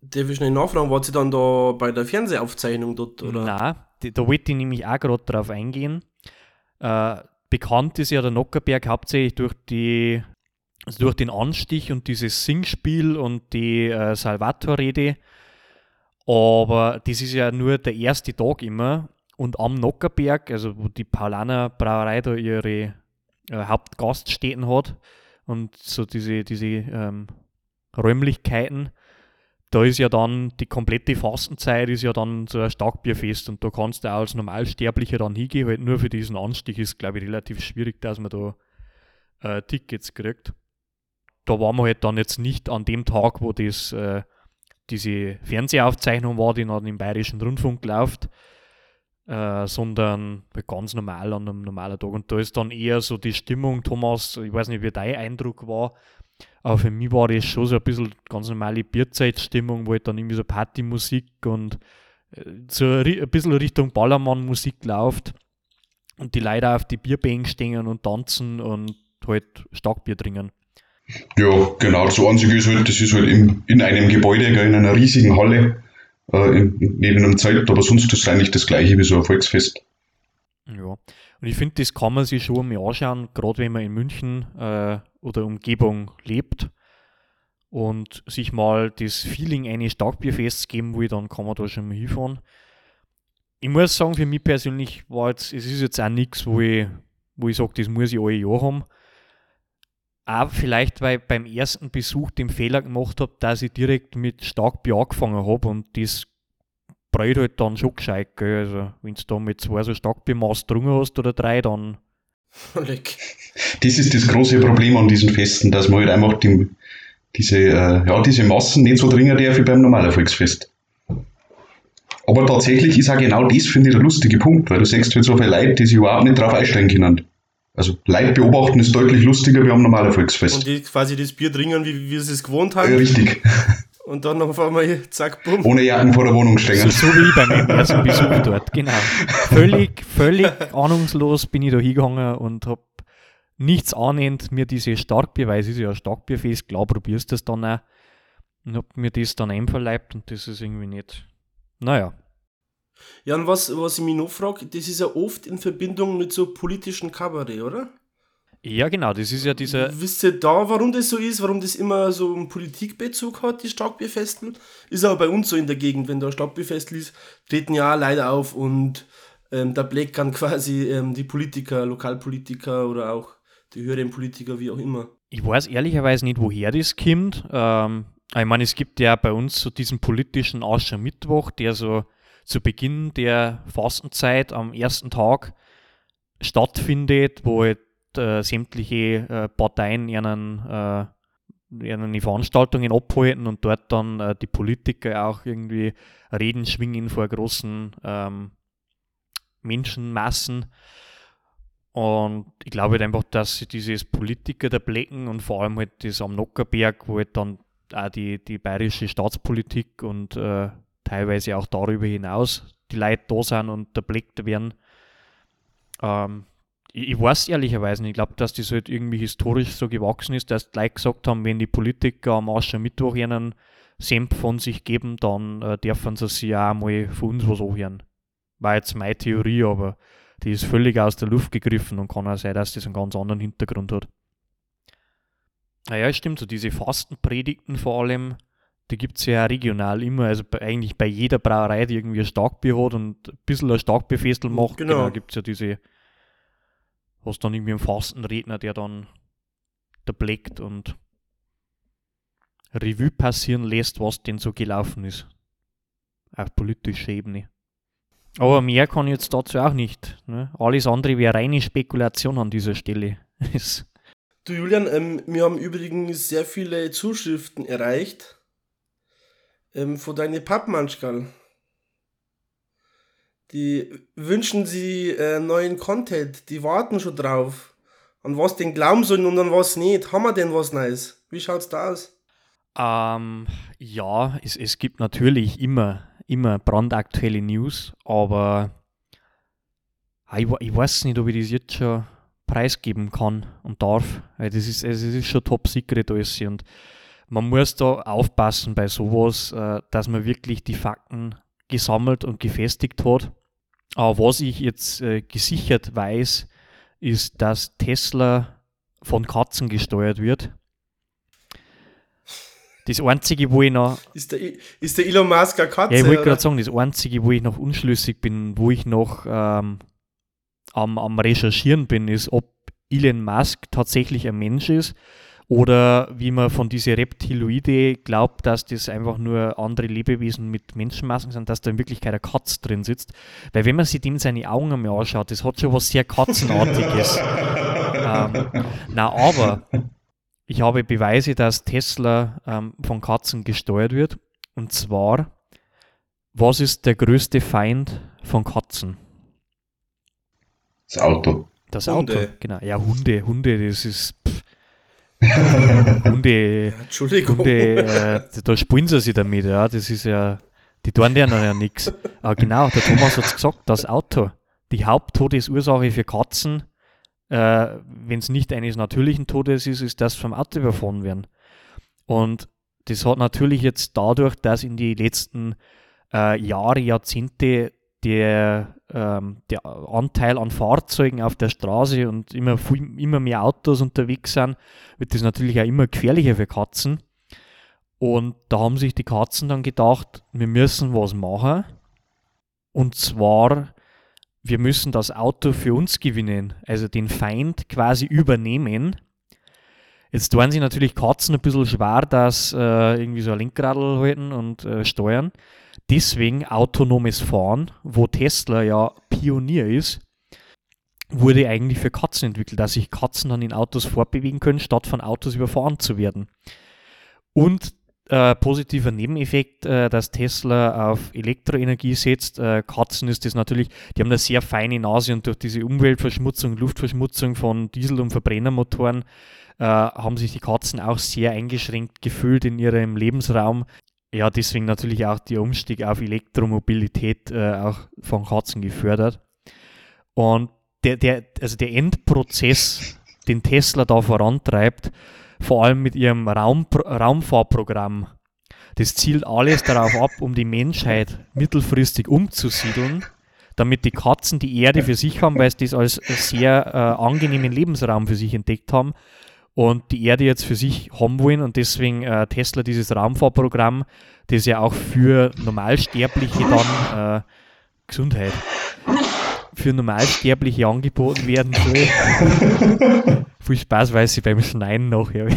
Speaker 4: Darf ich schnell nachfragen, war sie dann da bei der Fernsehaufzeichnung dort? Oder?
Speaker 2: Nein, die, da wollte ich nämlich auch gerade drauf eingehen. Äh, bekannt ist ja der Nockerberg hauptsächlich durch die also durch den Anstich und dieses Singspiel und die äh, Salvator-Rede. Aber das ist ja nur der erste Tag immer. Und am Nockerberg, also wo die Paulaner Brauerei da ihre äh, Hauptgaststätten hat und so diese, diese ähm, Räumlichkeiten, da ist ja dann die komplette Fastenzeit ist ja dann so ein Starkbierfest und da kannst du auch als Normalsterblicher dann hingehen, halt nur für diesen Anstich ist, glaube ich, relativ schwierig, dass man da äh, Tickets kriegt. Da waren wir halt dann jetzt nicht an dem Tag, wo das äh, diese Fernsehaufzeichnung war, die dann im Bayerischen Rundfunk läuft, äh, sondern ganz normal an einem normalen Tag. Und da ist dann eher so die Stimmung, Thomas, ich weiß nicht, wie dein Eindruck war, aber für mich war das schon so ein bisschen ganz normale Bierzeitstimmung, wo halt dann irgendwie so Partymusik und äh, so ein bisschen Richtung Ballermann-Musik läuft und die Leute auf die Bierbänke stehen und tanzen und halt Starkbier trinken.
Speaker 3: Ja, genau, so an sich ist halt, das ist halt im, in einem Gebäude, in einer riesigen Halle, äh, in, neben einem Zelt, aber sonst ist es eigentlich das gleiche wie so ein Volksfest.
Speaker 2: Ja, und ich finde, das kann man sich schon mal anschauen, gerade wenn man in München äh, oder Umgebung lebt und sich mal das Feeling eines Starkbierfests geben will, dann kann man da schon mal hinfahren. Ich muss sagen, für mich persönlich war jetzt, es ist jetzt auch nichts, wo ich, wo ich sage, das muss ich alle Jahr haben auch vielleicht, weil ich beim ersten Besuch den Fehler gemacht habe, dass ich direkt mit Starkbier angefangen habe und das bräut halt dann schon gescheit. Gell? Also, wenn du da mit zwei so Starkbiermaß drungen hast oder drei, dann.
Speaker 3: Das ist das große Problem an diesen Festen, dass man halt einfach die, diese, äh, ja, diese Massen nicht so dringen darf wie beim normalen Volksfest. Aber tatsächlich ist auch genau das, finde ich, der lustige Punkt, weil du siehst halt so viele Leute, die sich überhaupt nicht drauf einstellen können. Also Leid beobachten ist deutlich lustiger wie am normalen Volksfest.
Speaker 4: Und die quasi das Bier trinken, wie, wie sie es gewohnt haben.
Speaker 3: Ja, richtig.
Speaker 4: Und dann auf einmal, zack, bumm.
Speaker 3: Ohne Jacken vor der Wohnung stehen.
Speaker 2: So, so wie bei meinem ersten Besuch dort, genau. Völlig, völlig ahnungslos bin ich da hingegangen und habe nichts annehmend mir diese Starkbier, weil es ist ja ein Starkbierfest, klar probierst du das dann auch. Und habe mir das dann einverleibt und das ist irgendwie nicht. Naja,
Speaker 4: ja, und was, was ich mich noch frage, das ist ja oft in Verbindung mit so politischen Kabarett, oder?
Speaker 2: Ja, genau, das ist ja dieser.
Speaker 4: Wisst ihr da, warum das so ist, warum das immer so einen Politikbezug hat, die Starkbierfestel? Ist aber bei uns so in der Gegend, wenn da Starkbierfestel ist, treten ja auch Leute auf und ähm, da Black kann quasi ähm, die Politiker, Lokalpolitiker oder auch die höheren Politiker, wie auch immer.
Speaker 2: Ich weiß ehrlicherweise nicht, woher das kommt. Ähm, ich meine, es gibt ja bei uns so diesen politischen Aschermittwoch, der so zu Beginn der Fastenzeit am ersten Tag stattfindet, wo halt, äh, sämtliche äh, Parteien ihren, äh, ihre Veranstaltungen abhalten und dort dann äh, die Politiker auch irgendwie Reden schwingen vor großen ähm, Menschenmassen. Und ich glaube halt einfach, dass dieses Politiker der Blecken und vor allem halt das am Nockerberg, wo halt dann auch die, die bayerische Staatspolitik und äh, teilweise auch darüber hinaus die Leute da sind und erblickt werden. Ähm, ich, ich, weiß ehrlicherweise nicht. Ich glaube, dass das halt irgendwie historisch so gewachsen ist, dass die Leute gesagt haben, wenn die Politiker am Aschermittwoch einen Senf von sich geben, dann äh, dürfen sie sich auch mal von uns was anhören. War jetzt meine Theorie, aber die ist völlig aus der Luft gegriffen und kann auch sein, dass das einen ganz anderen Hintergrund hat. Naja, stimmt, so diese Fastenpredigten vor allem, die gibt es ja regional immer, also bei, eigentlich bei jeder Brauerei, die irgendwie ein Starkbier hat und ein bisschen ein Starkbierfestel macht,
Speaker 4: genau,
Speaker 2: genau gibt es ja diese hast dann irgendwie einen Fastenredner, der dann da blickt und Revue passieren lässt, was denn so gelaufen ist. Auf politischer Ebene. Aber mehr kann ich jetzt dazu auch nicht. Ne? Alles andere wäre reine Spekulation an dieser Stelle.
Speaker 4: du Julian, ähm, wir haben übrigens sehr viele Zuschriften erreicht ähm, von deinen Pappmanschkal. Die wünschen sie äh, neuen Content, die warten schon drauf. An was den glauben sollen und an was nicht. Haben wir denn was Neues? Wie schaut's da aus?
Speaker 2: Ähm, ja, es, es gibt natürlich immer, immer brandaktuelle News, aber ich, ich weiß nicht, ob ich das jetzt schon preisgeben kann und darf. Das ist, es ist schon top secret alles und man muss da aufpassen bei sowas, äh, dass man wirklich die Fakten gesammelt und gefestigt hat. Aber was ich jetzt äh, gesichert weiß, ist, dass Tesla von Katzen gesteuert wird. Das Einzige, wo ich noch.
Speaker 4: Ist der, ist der Elon Musk eine Katze?
Speaker 2: Ja, ich wollte gerade sagen, das Einzige, wo ich noch unschlüssig bin, wo ich noch ähm, am, am Recherchieren bin, ist, ob Elon Musk tatsächlich ein Mensch ist oder wie man von diesen Reptiloide glaubt, dass das einfach nur andere Lebewesen mit Menschenmasken sind, dass da in Wirklichkeit eine Katze drin sitzt. Weil wenn man sich dem seine Augen einmal anschaut, das hat schon was sehr Katzenartiges. ähm, na, aber ich habe Beweise, dass Tesla ähm, von Katzen gesteuert wird. Und zwar, was ist der größte Feind von Katzen?
Speaker 3: Das Auto.
Speaker 2: Das
Speaker 4: Hunde.
Speaker 2: Auto, genau. Ja, Hunde, Hunde, das ist. Pff, Hunde,
Speaker 4: Entschuldigung.
Speaker 2: Hunde äh, da spielen sie sich damit, ja. Das ist ja, die tun denen ja nichts. Aber genau, der Thomas hat es gesagt, das Auto. Die Haupttodesursache für Katzen, äh, wenn es nicht eines natürlichen Todes ist, ist das vom Auto überfahren werden. Und das hat natürlich jetzt dadurch, dass in die letzten äh, Jahre, Jahrzehnte der, ähm, der Anteil an Fahrzeugen auf der Straße und immer, immer mehr Autos unterwegs sind, wird das natürlich auch immer gefährlicher für Katzen. Und da haben sich die Katzen dann gedacht, wir müssen was machen. Und zwar, wir müssen das Auto für uns gewinnen, also den Feind quasi übernehmen. Jetzt tun sie natürlich Katzen ein bisschen schwer, dass äh, irgendwie so ein Lenkradl halten und äh, steuern. Deswegen autonomes Fahren, wo Tesla ja Pionier ist, wurde eigentlich für Katzen entwickelt, dass sich Katzen dann in Autos fortbewegen können, statt von Autos überfahren zu werden. Und äh, positiver Nebeneffekt, äh, dass Tesla auf Elektroenergie setzt. Äh, Katzen ist das natürlich, die haben eine sehr feine Nase und durch diese Umweltverschmutzung, Luftverschmutzung von Diesel- und Verbrennermotoren äh, haben sich die Katzen auch sehr eingeschränkt gefühlt in ihrem Lebensraum. Ja, deswegen natürlich auch der Umstieg auf Elektromobilität äh, auch von Katzen gefördert. Und der, der, also der Endprozess, den Tesla da vorantreibt, vor allem mit ihrem Raum, Raumfahrprogramm, das zielt alles darauf ab, um die Menschheit mittelfristig umzusiedeln, damit die Katzen die Erde für sich haben, weil sie das als sehr äh, angenehmen Lebensraum für sich entdeckt haben und die Erde jetzt für sich haben wollen und deswegen äh, Tesla dieses Raumfahrprogramm, das ja auch für Normalsterbliche dann äh, Gesundheit für Normalsterbliche angeboten werden soll. Viel Spaß, weil sie beim Schneiden nachher.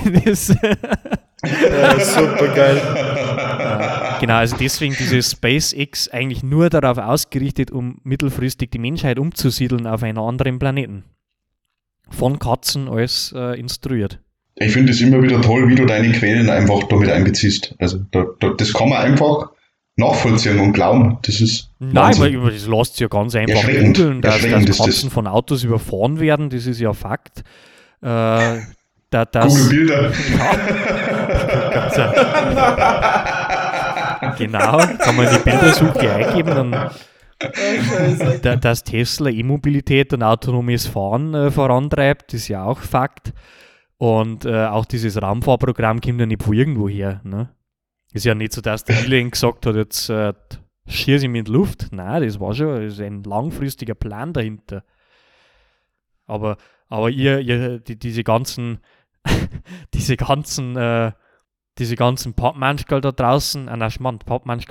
Speaker 4: Ja, super geil.
Speaker 2: genau, also deswegen dieses SpaceX eigentlich nur darauf ausgerichtet, um mittelfristig die Menschheit umzusiedeln auf einen anderen Planeten. Von Katzen als äh, instruiert.
Speaker 3: Ich finde es immer wieder toll, wie du deine Quellen einfach damit einbeziehst. Also da, da, das kann man einfach nachvollziehen und glauben. Das ist
Speaker 2: Nein, aber das lässt sich ja ganz einfach googeln, dass, dass Katzen
Speaker 3: das.
Speaker 2: von Autos überfahren werden, das ist ja Fakt. Äh, da, das,
Speaker 3: Google Bilder.
Speaker 2: Dank. genau, kann man die Bildersuche eingeben, dann da, dass Tesla E-Mobilität und autonomes Fahren äh, vorantreibt, ist ja auch Fakt. Und äh, auch dieses Raumfahrprogramm kommt ja nicht von irgendwo her. Ne? Ist ja nicht so, dass der Elon gesagt hat, jetzt äh, schieße ich die Luft. Nein, das war schon das ein langfristiger Plan dahinter. Aber, aber ihr, ihr die, diese ganzen, diese ganzen, äh, diese ganzen Pappmanschgal da draußen, ah, nein, Schmand,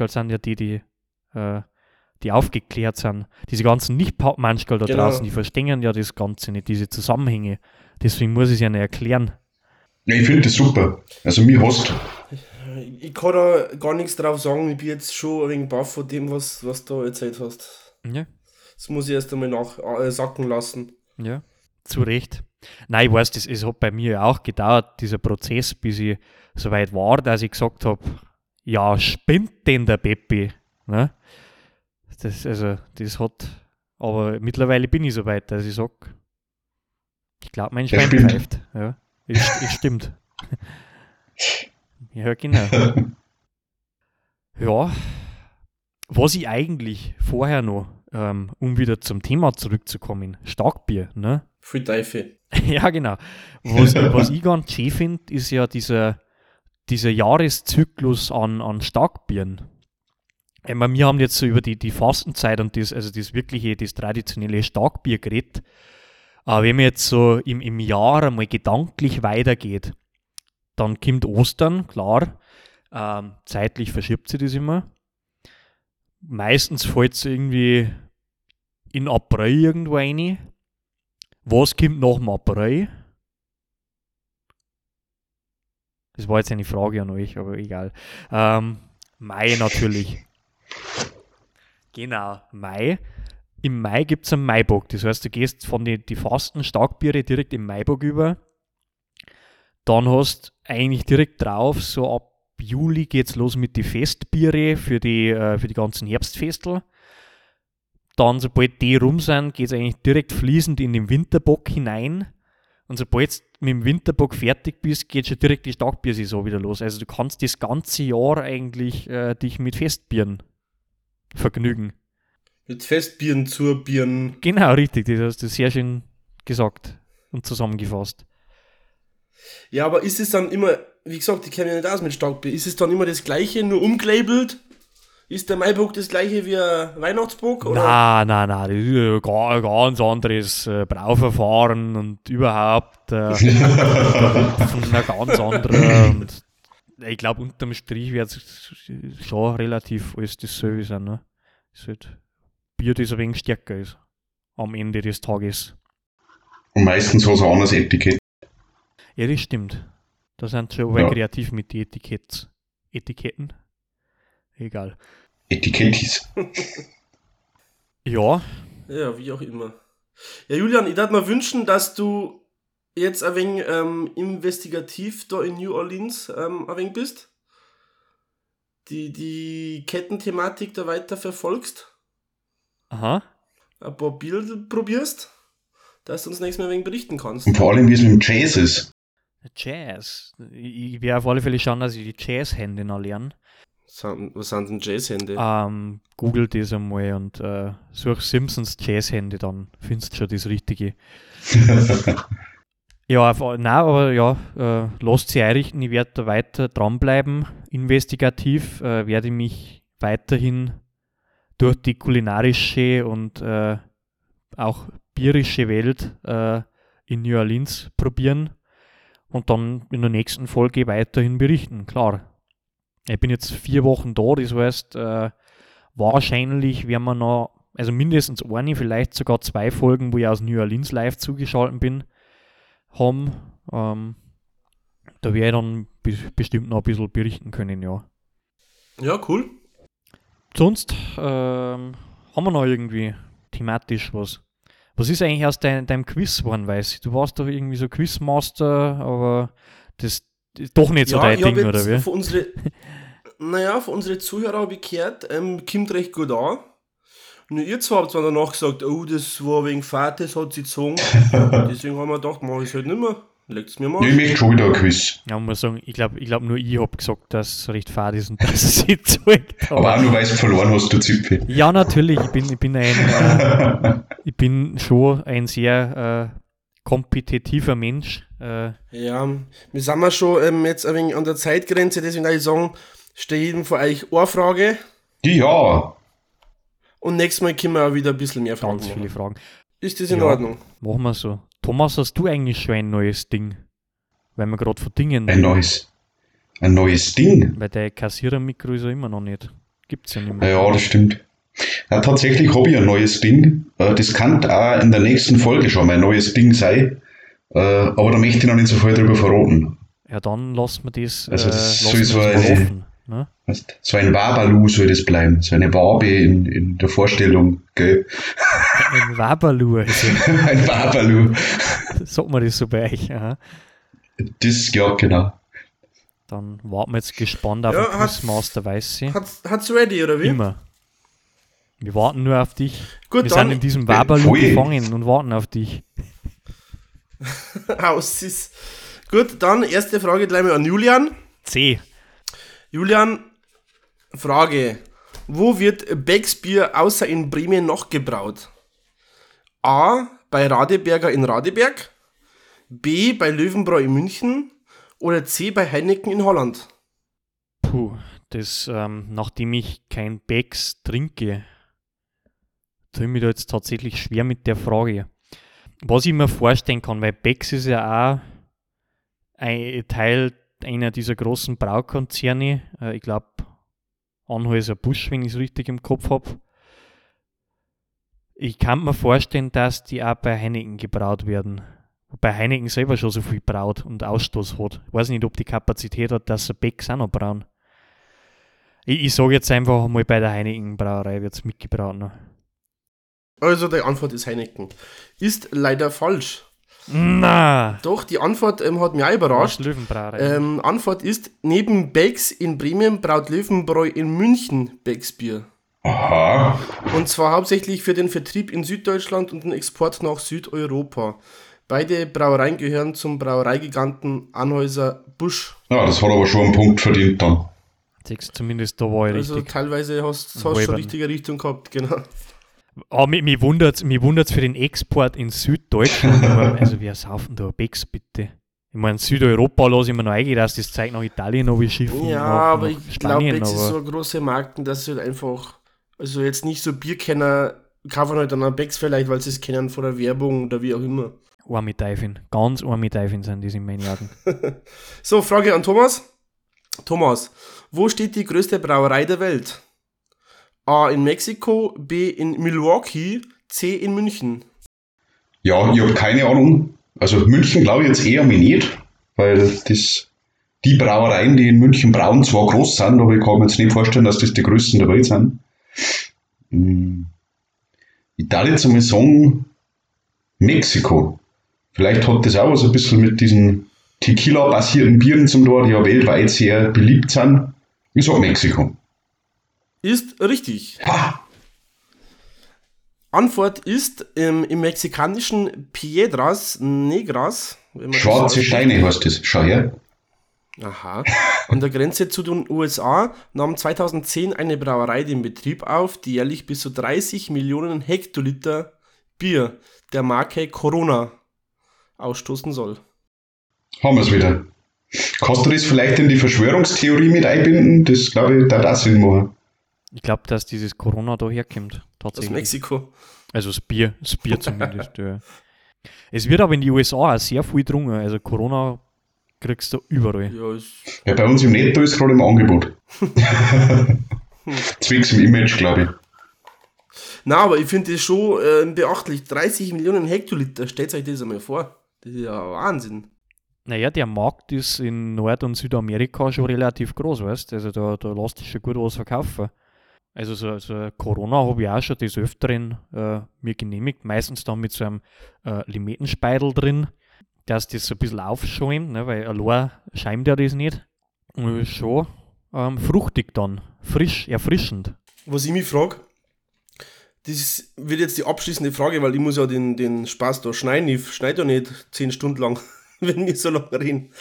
Speaker 2: sind ja die, die äh, die aufgeklärt sind. Diese ganzen Nicht-Manschgal da
Speaker 4: Genau.
Speaker 2: draußen, die verstehen ja das Ganze nicht, diese Zusammenhänge. Deswegen muss ich es ja nicht erklären.
Speaker 3: Ja, ich finde das super. Also mir hast
Speaker 4: Ich kann da gar nichts drauf sagen, ich bin jetzt schon ein wenig baff von dem, was, was du erzählt hast.
Speaker 2: Ja,
Speaker 4: Das muss ich erst einmal nach, äh, sacken lassen.
Speaker 2: ja. Zu Recht. Nein, ich weiß, das, es hat bei mir ja auch gedauert, dieser Prozess, bis ich so weit war, dass ich gesagt habe, ja, spinnt denn der Peppi? Ne? Das, also, das hat, aber mittlerweile bin ich so weit, dass ich sage, ich glaube, mein Schwein pfeift. Ja, es, es stimmt. ja, genau. Ja, was ich eigentlich vorher noch, ähm, um wieder zum Thema zurückzukommen, Starkbier, ne?
Speaker 4: Viel Teufel.
Speaker 2: ja, genau. Was, was ich ganz schön finde, ist ja dieser, dieser Jahreszyklus an, an Starkbieren. Ich meine, wir haben jetzt so über die, die Fastenzeit und das, also das wirkliche, das traditionelle Starkbier geredet. Aber wenn man jetzt so im, im Jahr einmal gedanklich weitergeht, dann kommt Ostern, klar. Ähm, zeitlich verschiebt sich das immer. Meistens fällt es irgendwie in April irgendwo rein. Was kommt nach dem April? Das war jetzt eine Frage an euch, aber egal. Ähm, Mai natürlich. Genau, Mai. Im Mai gibt es einen Maibock. Das heißt, du gehst von den die fasten Starkbiere direkt im Maibock über. Dann hast eigentlich direkt drauf, so ab Juli geht es los mit den Festbiere für die, äh, für die ganzen Herbstfestel. Dann, sobald die rum sind, geht es eigentlich direkt fließend in den Winterbock hinein. Und sobald du mit dem Winterbock fertig bist, geht schon direkt die Starkbiersaison wieder los. Also du kannst das ganze Jahr eigentlich äh, dich mit Festbieren vergnügen.
Speaker 4: Mit Festbieren, Zurbieren.
Speaker 2: Genau, richtig, das hast du sehr schön gesagt und zusammengefasst.
Speaker 4: Ja, aber ist es dann immer, wie gesagt, ich kenne mich nicht aus mit Starkbier, ist es dann immer das gleiche, nur umgelabelt? Ist der Maibock das gleiche wie ein Weihnachtsbock? Oder?
Speaker 2: Na, na, na, das ist ein ga- ganz anderes äh, Brauverfahren und überhaupt äh, ein ganz anderer. Und ich glaube, unterm Strich wird es schon relativ alles dasselbe sein. Ne? Es wird Bier, das ein wenig stärker ist am Ende des Tages.
Speaker 3: und meistens ein anderes Etikett.
Speaker 2: Ja, das stimmt. Da sind sie schon
Speaker 3: Ja.
Speaker 2: ja. kreativ mit den Etiketts. Etiketten. Egal.
Speaker 3: Etikettis.
Speaker 2: Ja,
Speaker 4: Ja, wie auch immer. Ja, Julian, ich würde mir wünschen, dass du jetzt ein wenig ähm, investigativ da in New Orleans ähm, ein wenig bist. Die, die Kettenthematik da weiter verfolgst.
Speaker 2: aha.
Speaker 4: Ein paar Bilder probierst. Dass du uns nächstes Mal ein wenig berichten kannst.
Speaker 3: Und vor allem, wie es mit dem Jazz ist.
Speaker 2: Jazz. Ich, werde auf alle Fälle schauen, dass ich die Jazz-Hände noch lerne.
Speaker 4: Was sind denn Jazzhände?
Speaker 2: Ähm, Google das einmal und äh, such Simpsons Jazzhände, dann findest du schon das Richtige. Ja, nein, aber ja, äh, lasst sie einrichten. Ich werde da weiter dranbleiben. Investigativ äh, werde ich mich weiterhin durch die kulinarische und äh, auch bierische Welt äh, in New Orleans probieren und dann in der nächsten Folge weiterhin berichten, klar. Ich bin jetzt vier Wochen da, das heißt, äh, wahrscheinlich werden wir noch, also mindestens eine, vielleicht sogar zwei Folgen, wo ich aus New Orleans live zugeschaltet bin, haben. Ähm, da werde ich dann be bestimmt noch ein bisschen berichten können, ja.
Speaker 4: Ja, cool.
Speaker 2: Sonst ähm, haben wir noch irgendwie thematisch was. Was ist eigentlich aus dein, deinem Quiz geworden, weiß ich? Du warst doch irgendwie so Quizmaster, aber das ist doch nicht so dein
Speaker 4: ich hab
Speaker 2: Ding, oder wie?
Speaker 4: Für unsere, naja, für unsere Zuhörer habe ich gehört, ähm, kommt recht gut an. Nur ihr zwei habt zwar danach gesagt, oh, das war wegen Fahrt, das hat sie gezogen. Deswegen haben wir gedacht, mach ich es halt nicht mehr. Legt's mir mal.
Speaker 3: Ich möchte schon wieder ein Quiz.
Speaker 2: Ja, muss sagen, ich glaube, ich glaub, nur ich habe gesagt, dass es recht fad ist und dass es sich zeigt.
Speaker 3: Aber auch nur, weil du verloren hast, du Zipfel.
Speaker 2: Ja, natürlich. Ich bin, ich bin ein, äh, ich bin schon ein sehr äh, kompetitiver Mensch. Äh,
Speaker 4: Ja, wir sind wir schon ähm, jetzt ein wenig an der Zeitgrenze, deswegen würde ich sagen, stelle jedem von euch eine Frage
Speaker 3: Ja,
Speaker 4: und nächstes Mal können wir auch wieder ein bisschen mehr Fragen
Speaker 2: ganz viele
Speaker 4: machen.
Speaker 2: Fragen.
Speaker 4: Ist das in
Speaker 2: Ja.
Speaker 4: Ordnung?
Speaker 2: Machen wir so. Thomas, hast du eigentlich schon ein neues Ding? Weil wir gerade von Dingen
Speaker 3: ein neues, ein neues Ding.
Speaker 2: Weil dein Kassierermikro ist ja immer noch nicht. Gibt's ja nicht mehr.
Speaker 3: Ja, das stimmt. Ja, tatsächlich habe ich ein neues Ding. Äh, Das kann auch in der nächsten Folge schon mein neues Ding sein. Äh, Aber da möchte ich noch nicht so viel drüber verraten.
Speaker 2: Ja, dann lassen wir das,
Speaker 3: Also
Speaker 2: äh,
Speaker 3: das
Speaker 2: lassen
Speaker 3: soll
Speaker 2: Ne?
Speaker 3: So ein Wabalu soll das bleiben. So eine Wabe in, in der Vorstellung. Gell?
Speaker 2: Ein Waberlu, also,
Speaker 3: Ein Wabalu.
Speaker 2: sagt man das so bei euch. Aha.
Speaker 3: Das, ja, genau.
Speaker 2: Dann warten wir jetzt gespannt auf
Speaker 4: Ja,
Speaker 2: den Quizmaster Weiße.
Speaker 4: Hat's, hat's ready, oder wie?
Speaker 2: Immer. Wir warten nur auf dich.
Speaker 4: Gut,
Speaker 2: wir
Speaker 4: dann-
Speaker 2: sind in diesem
Speaker 3: Äh, voll.
Speaker 2: gefangen und warten auf dich.
Speaker 4: Aus ist. Gut, dann erste Frage gleich mal an Julian.
Speaker 2: C.
Speaker 4: Julian, Frage. Wo wird Becks Bier außer in Bremen noch gebraut? A. Bei Radeberger in Radeberg. B. Bei Löwenbräu in München. Oder C. Bei Heineken in Holland.
Speaker 2: Puh, das, ähm, nachdem ich kein Becks trinke, tue ich mir da jetzt tatsächlich schwer mit der Frage. Was ich mir vorstellen kann, weil Becks ist ja auch ein Teil einer dieser großen Braukonzerne. Äh, ich glaube, Anhäuser Busch, wenn ich es richtig im Kopf habe. Ich kann mir vorstellen, dass die auch bei Heineken gebraut werden. Wobei Heineken selber schon so viel braut und Ausstoß hat. Ich weiß nicht, ob die Kapazität hat, dass sie Becks auch noch brauen. Ich, ich sage jetzt einfach mal bei der Heineken Brauerei wird es mitgebraut. Noch.
Speaker 4: Also die Antwort ist Heineken. Ist leider falsch.
Speaker 2: Na,
Speaker 4: Doch, die Antwort ähm, hat mich auch überrascht. Ähm, Antwort ist, neben Becks in Bremen braut Löwenbräu in München Becks Bier.
Speaker 3: Aha.
Speaker 4: Und zwar hauptsächlich für den Vertrieb in Süddeutschland und den Export nach Südeuropa. Beide Brauereien gehören zum Brauereigiganten Anhäuser Busch.
Speaker 3: Ja, das hat aber schon einen Punkt verdient dann.
Speaker 2: Zumindest da war ich
Speaker 4: Also
Speaker 2: richtig.
Speaker 4: teilweise hast du schon richtige Richtung gehabt, genau.
Speaker 2: Aber mich, mich wundert es mich wundert's für den Export in Süddeutschland. also wer saufen da Becks bitte? Ich meine, Südeuropa lasse ich mir noch eingehen, dass das Zeug nach Italien noch wie Schiffen.
Speaker 4: Ja,
Speaker 2: nach,
Speaker 4: aber
Speaker 2: nach
Speaker 4: ich glaube, jetzt ist so große Marken, dass sie halt einfach, also jetzt nicht so Bierkenner kaufen halt dann auch Becks vielleicht, weil sie es kennen von der Werbung oder wie auch immer.
Speaker 2: Arme Teufel. Ganz arme Teufel sind das in meinen Augen.
Speaker 4: So, Frage an Thomas. Thomas, wo steht die größte Brauerei der Welt? A in Mexiko, B in Milwaukee, C in München.
Speaker 3: Ja, ich habe keine Ahnung. Also München glaube ich jetzt eher mir nicht, weil das die Brauereien, die in München brauen, zwar groß sind, aber ich kann mir jetzt nicht vorstellen, dass das die größten der Welt sind. Hm. Ich darf jetzt einmal sagen, Mexiko. Vielleicht hat das auch was ein bisschen mit diesen Tequila-basierten Bieren zum Tor, die ja weltweit sehr beliebt sind. Ich sag Mexiko.
Speaker 4: Ist richtig.
Speaker 3: Ha!
Speaker 4: Antwort ist ähm, im mexikanischen Piedras Negras. wenn man das
Speaker 3: Schwarze. Steine heißt das. Schau her.
Speaker 4: Aha. An der Grenze zu den USA nahm 2010 eine Brauerei den Betrieb auf, die jährlich bis zu 30 Millionen Hektoliter Bier der Marke Corona ausstoßen soll.
Speaker 3: Haben wir es wieder. Kannst du das vielleicht in die Verschwörungstheorie mit einbinden? Das glaube ich, da das Sinn machen.
Speaker 2: Ich glaube, dass dieses Corona da herkommt.
Speaker 4: Aus
Speaker 2: Tatsächlich.
Speaker 4: Mexiko.
Speaker 2: Also das Bier, das Bier zumindest. ja. Es wird aber in die USA auch sehr viel getrunken. Also Corona kriegst du überall.
Speaker 4: Ja,
Speaker 3: Ja, bei uns im Netto ist gerade im Angebot. Zwecks im Image, glaube ich.
Speaker 4: na, aber ich finde das schon äh, beachtlich. 30 Millionen Hektoliter, stellt euch das einmal vor. Das ist ja Wahnsinn.
Speaker 2: Naja, der Markt ist in Nord- und Südamerika schon relativ groß, weißt Also da, da lässt sich schon gut was verkaufen. Also so, so Corona habe ich auch schon des Öfteren äh, mir genehmigt, meistens dann mit so einem äh, Limettenspeidel drin, dass das so ein bisschen aufschäumt, ne, weil allein schäumt ja das nicht. Und schon ähm, fruchtig dann, frisch, erfrischend.
Speaker 4: Was ich mich frage, das wird jetzt die abschließende Frage, weil ich muss ja den, den Spaß da schneiden. Ich schneide ja nicht 10 Stunden lang, wenn wir so lange reden.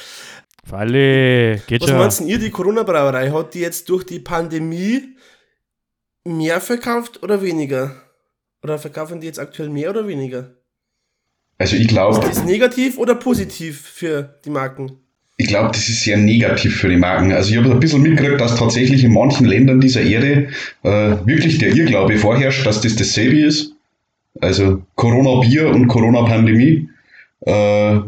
Speaker 2: Für alle, geht
Speaker 4: Was
Speaker 2: schon.
Speaker 4: meinst denn ihr, die Corona-Brauerei, hat die jetzt durch die Pandemie mehr verkauft oder weniger? Oder verkaufen die jetzt aktuell mehr oder weniger?
Speaker 3: Also ich glaube,
Speaker 4: Ist das negativ oder positiv für die Marken?
Speaker 3: ich glaube, das ist sehr negativ für die Marken. Also ich habe ein bisschen mitgekriegt, dass tatsächlich in manchen Ländern dieser Erde äh, wirklich der Irrglaube vorherrscht, dass das dasselbe ist. Also Corona-Bier und Corona-Pandemie. Äh,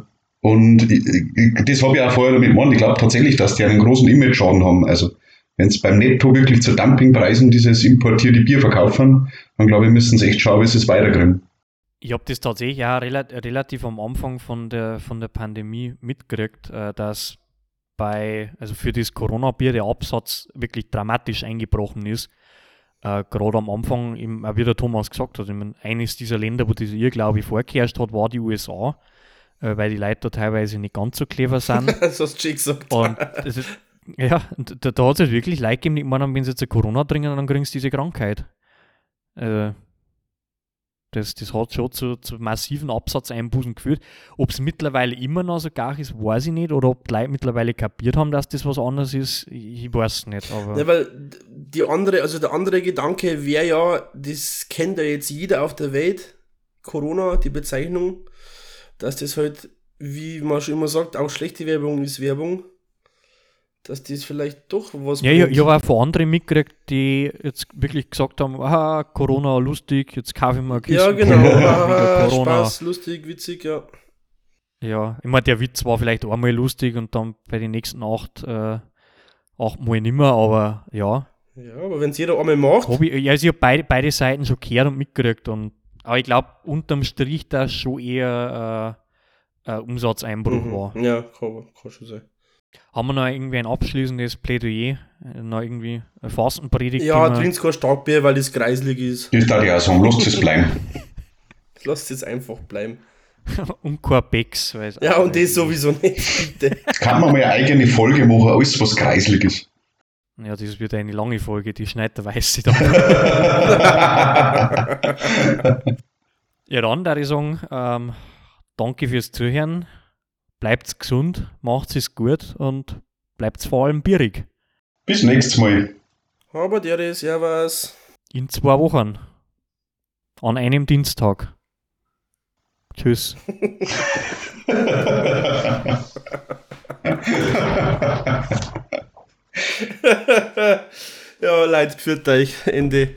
Speaker 3: und ich, ich, das habe ich auch vorher damit gemacht. Ich glaube tatsächlich, dass die einen großen Image-Schaden haben. Also wenn sie beim Netto wirklich zu Dumpingpreisen dieses importierte Bier verkaufen, dann glaube ich, müssen sie echt schauen, wie sie es weiterkriegen.
Speaker 2: Ich habe das tatsächlich auch relativ am Anfang von der, von der Pandemie mitgekriegt, äh, dass bei, also für das Corona-Bier der Absatz wirklich dramatisch eingebrochen ist. Äh, Gerade am Anfang, im, wie der Thomas gesagt hat, meine, eines dieser Länder, wo das ihr, glaube ich, vorgeherrscht hat, war die USA, äh, weil die Leute da teilweise nicht ganz so clever sind.
Speaker 4: das hast du gesagt.
Speaker 2: Und das ist, ja, da, da hat es wirklich Leute gegeben, die meinen, wenn sie jetzt Corona trinken, dann kriegen sie diese Krankheit. Äh, das, das hat schon zu, zu massiven Absatzeinbußen geführt. Ob es mittlerweile immer noch so gar ist, weiß ich nicht. Oder ob die Leute mittlerweile kapiert haben, dass das was anderes ist, ich weiß nicht. Aber
Speaker 4: ja, weil die andere, also der andere Gedanke wäre ja, das kennt ja jetzt jeder auf der Welt, Corona, die Bezeichnung, dass das halt, wie man schon immer sagt, auch schlechte Werbung ist Werbung dass das vielleicht doch was
Speaker 2: Ja, ich, ich habe auch von anderen mitgekriegt, die jetzt wirklich gesagt haben, ah, Corona lustig, jetzt kaufe ich mir ein
Speaker 4: Kissen. Ja, genau, ah, Corona. Spaß, lustig, witzig, ja.
Speaker 2: Ja, ich meine, der Witz war vielleicht einmal lustig und dann bei den nächsten acht, äh, acht Mal nicht mehr, aber ja.
Speaker 4: Ja, aber wenn es jeder einmal macht.
Speaker 2: Hab ich, ja, also ich habe beide, beide Seiten schon gehört und mitgekriegt. Und, aber ich glaube, unterm Strich, dass schon eher äh, ein Umsatzeinbruch mhm. war.
Speaker 4: Ja, kann, kann schon sein.
Speaker 2: Haben wir noch irgendwie ein abschließendes Plädoyer? Noch irgendwie eine Fastenpredigt?
Speaker 4: Ja, trinkst kein Starkbier, weil es kreislig ist.
Speaker 3: Das darf ich auch sagen, lasst es bleiben.
Speaker 4: lasst es einfach bleiben.
Speaker 2: und kein Becks.
Speaker 4: Ja, und das sowieso nicht,
Speaker 3: bitte. Kann man mal eine eigene Folge machen, alles was kreislig ist.
Speaker 2: Ja, das wird eine lange Folge, die schneidet der Weiße da. ja, dann würde ich sagen, ähm, danke fürs Zuhören bleibt gesund, macht es gut und bleibt vor allem bierig.
Speaker 3: Bis nächstes Mal.
Speaker 4: Aber der ist ja was.
Speaker 2: In zwei Wochen. An einem Dienstag. Tschüss.
Speaker 4: ja, Leute, führt euch. Ende.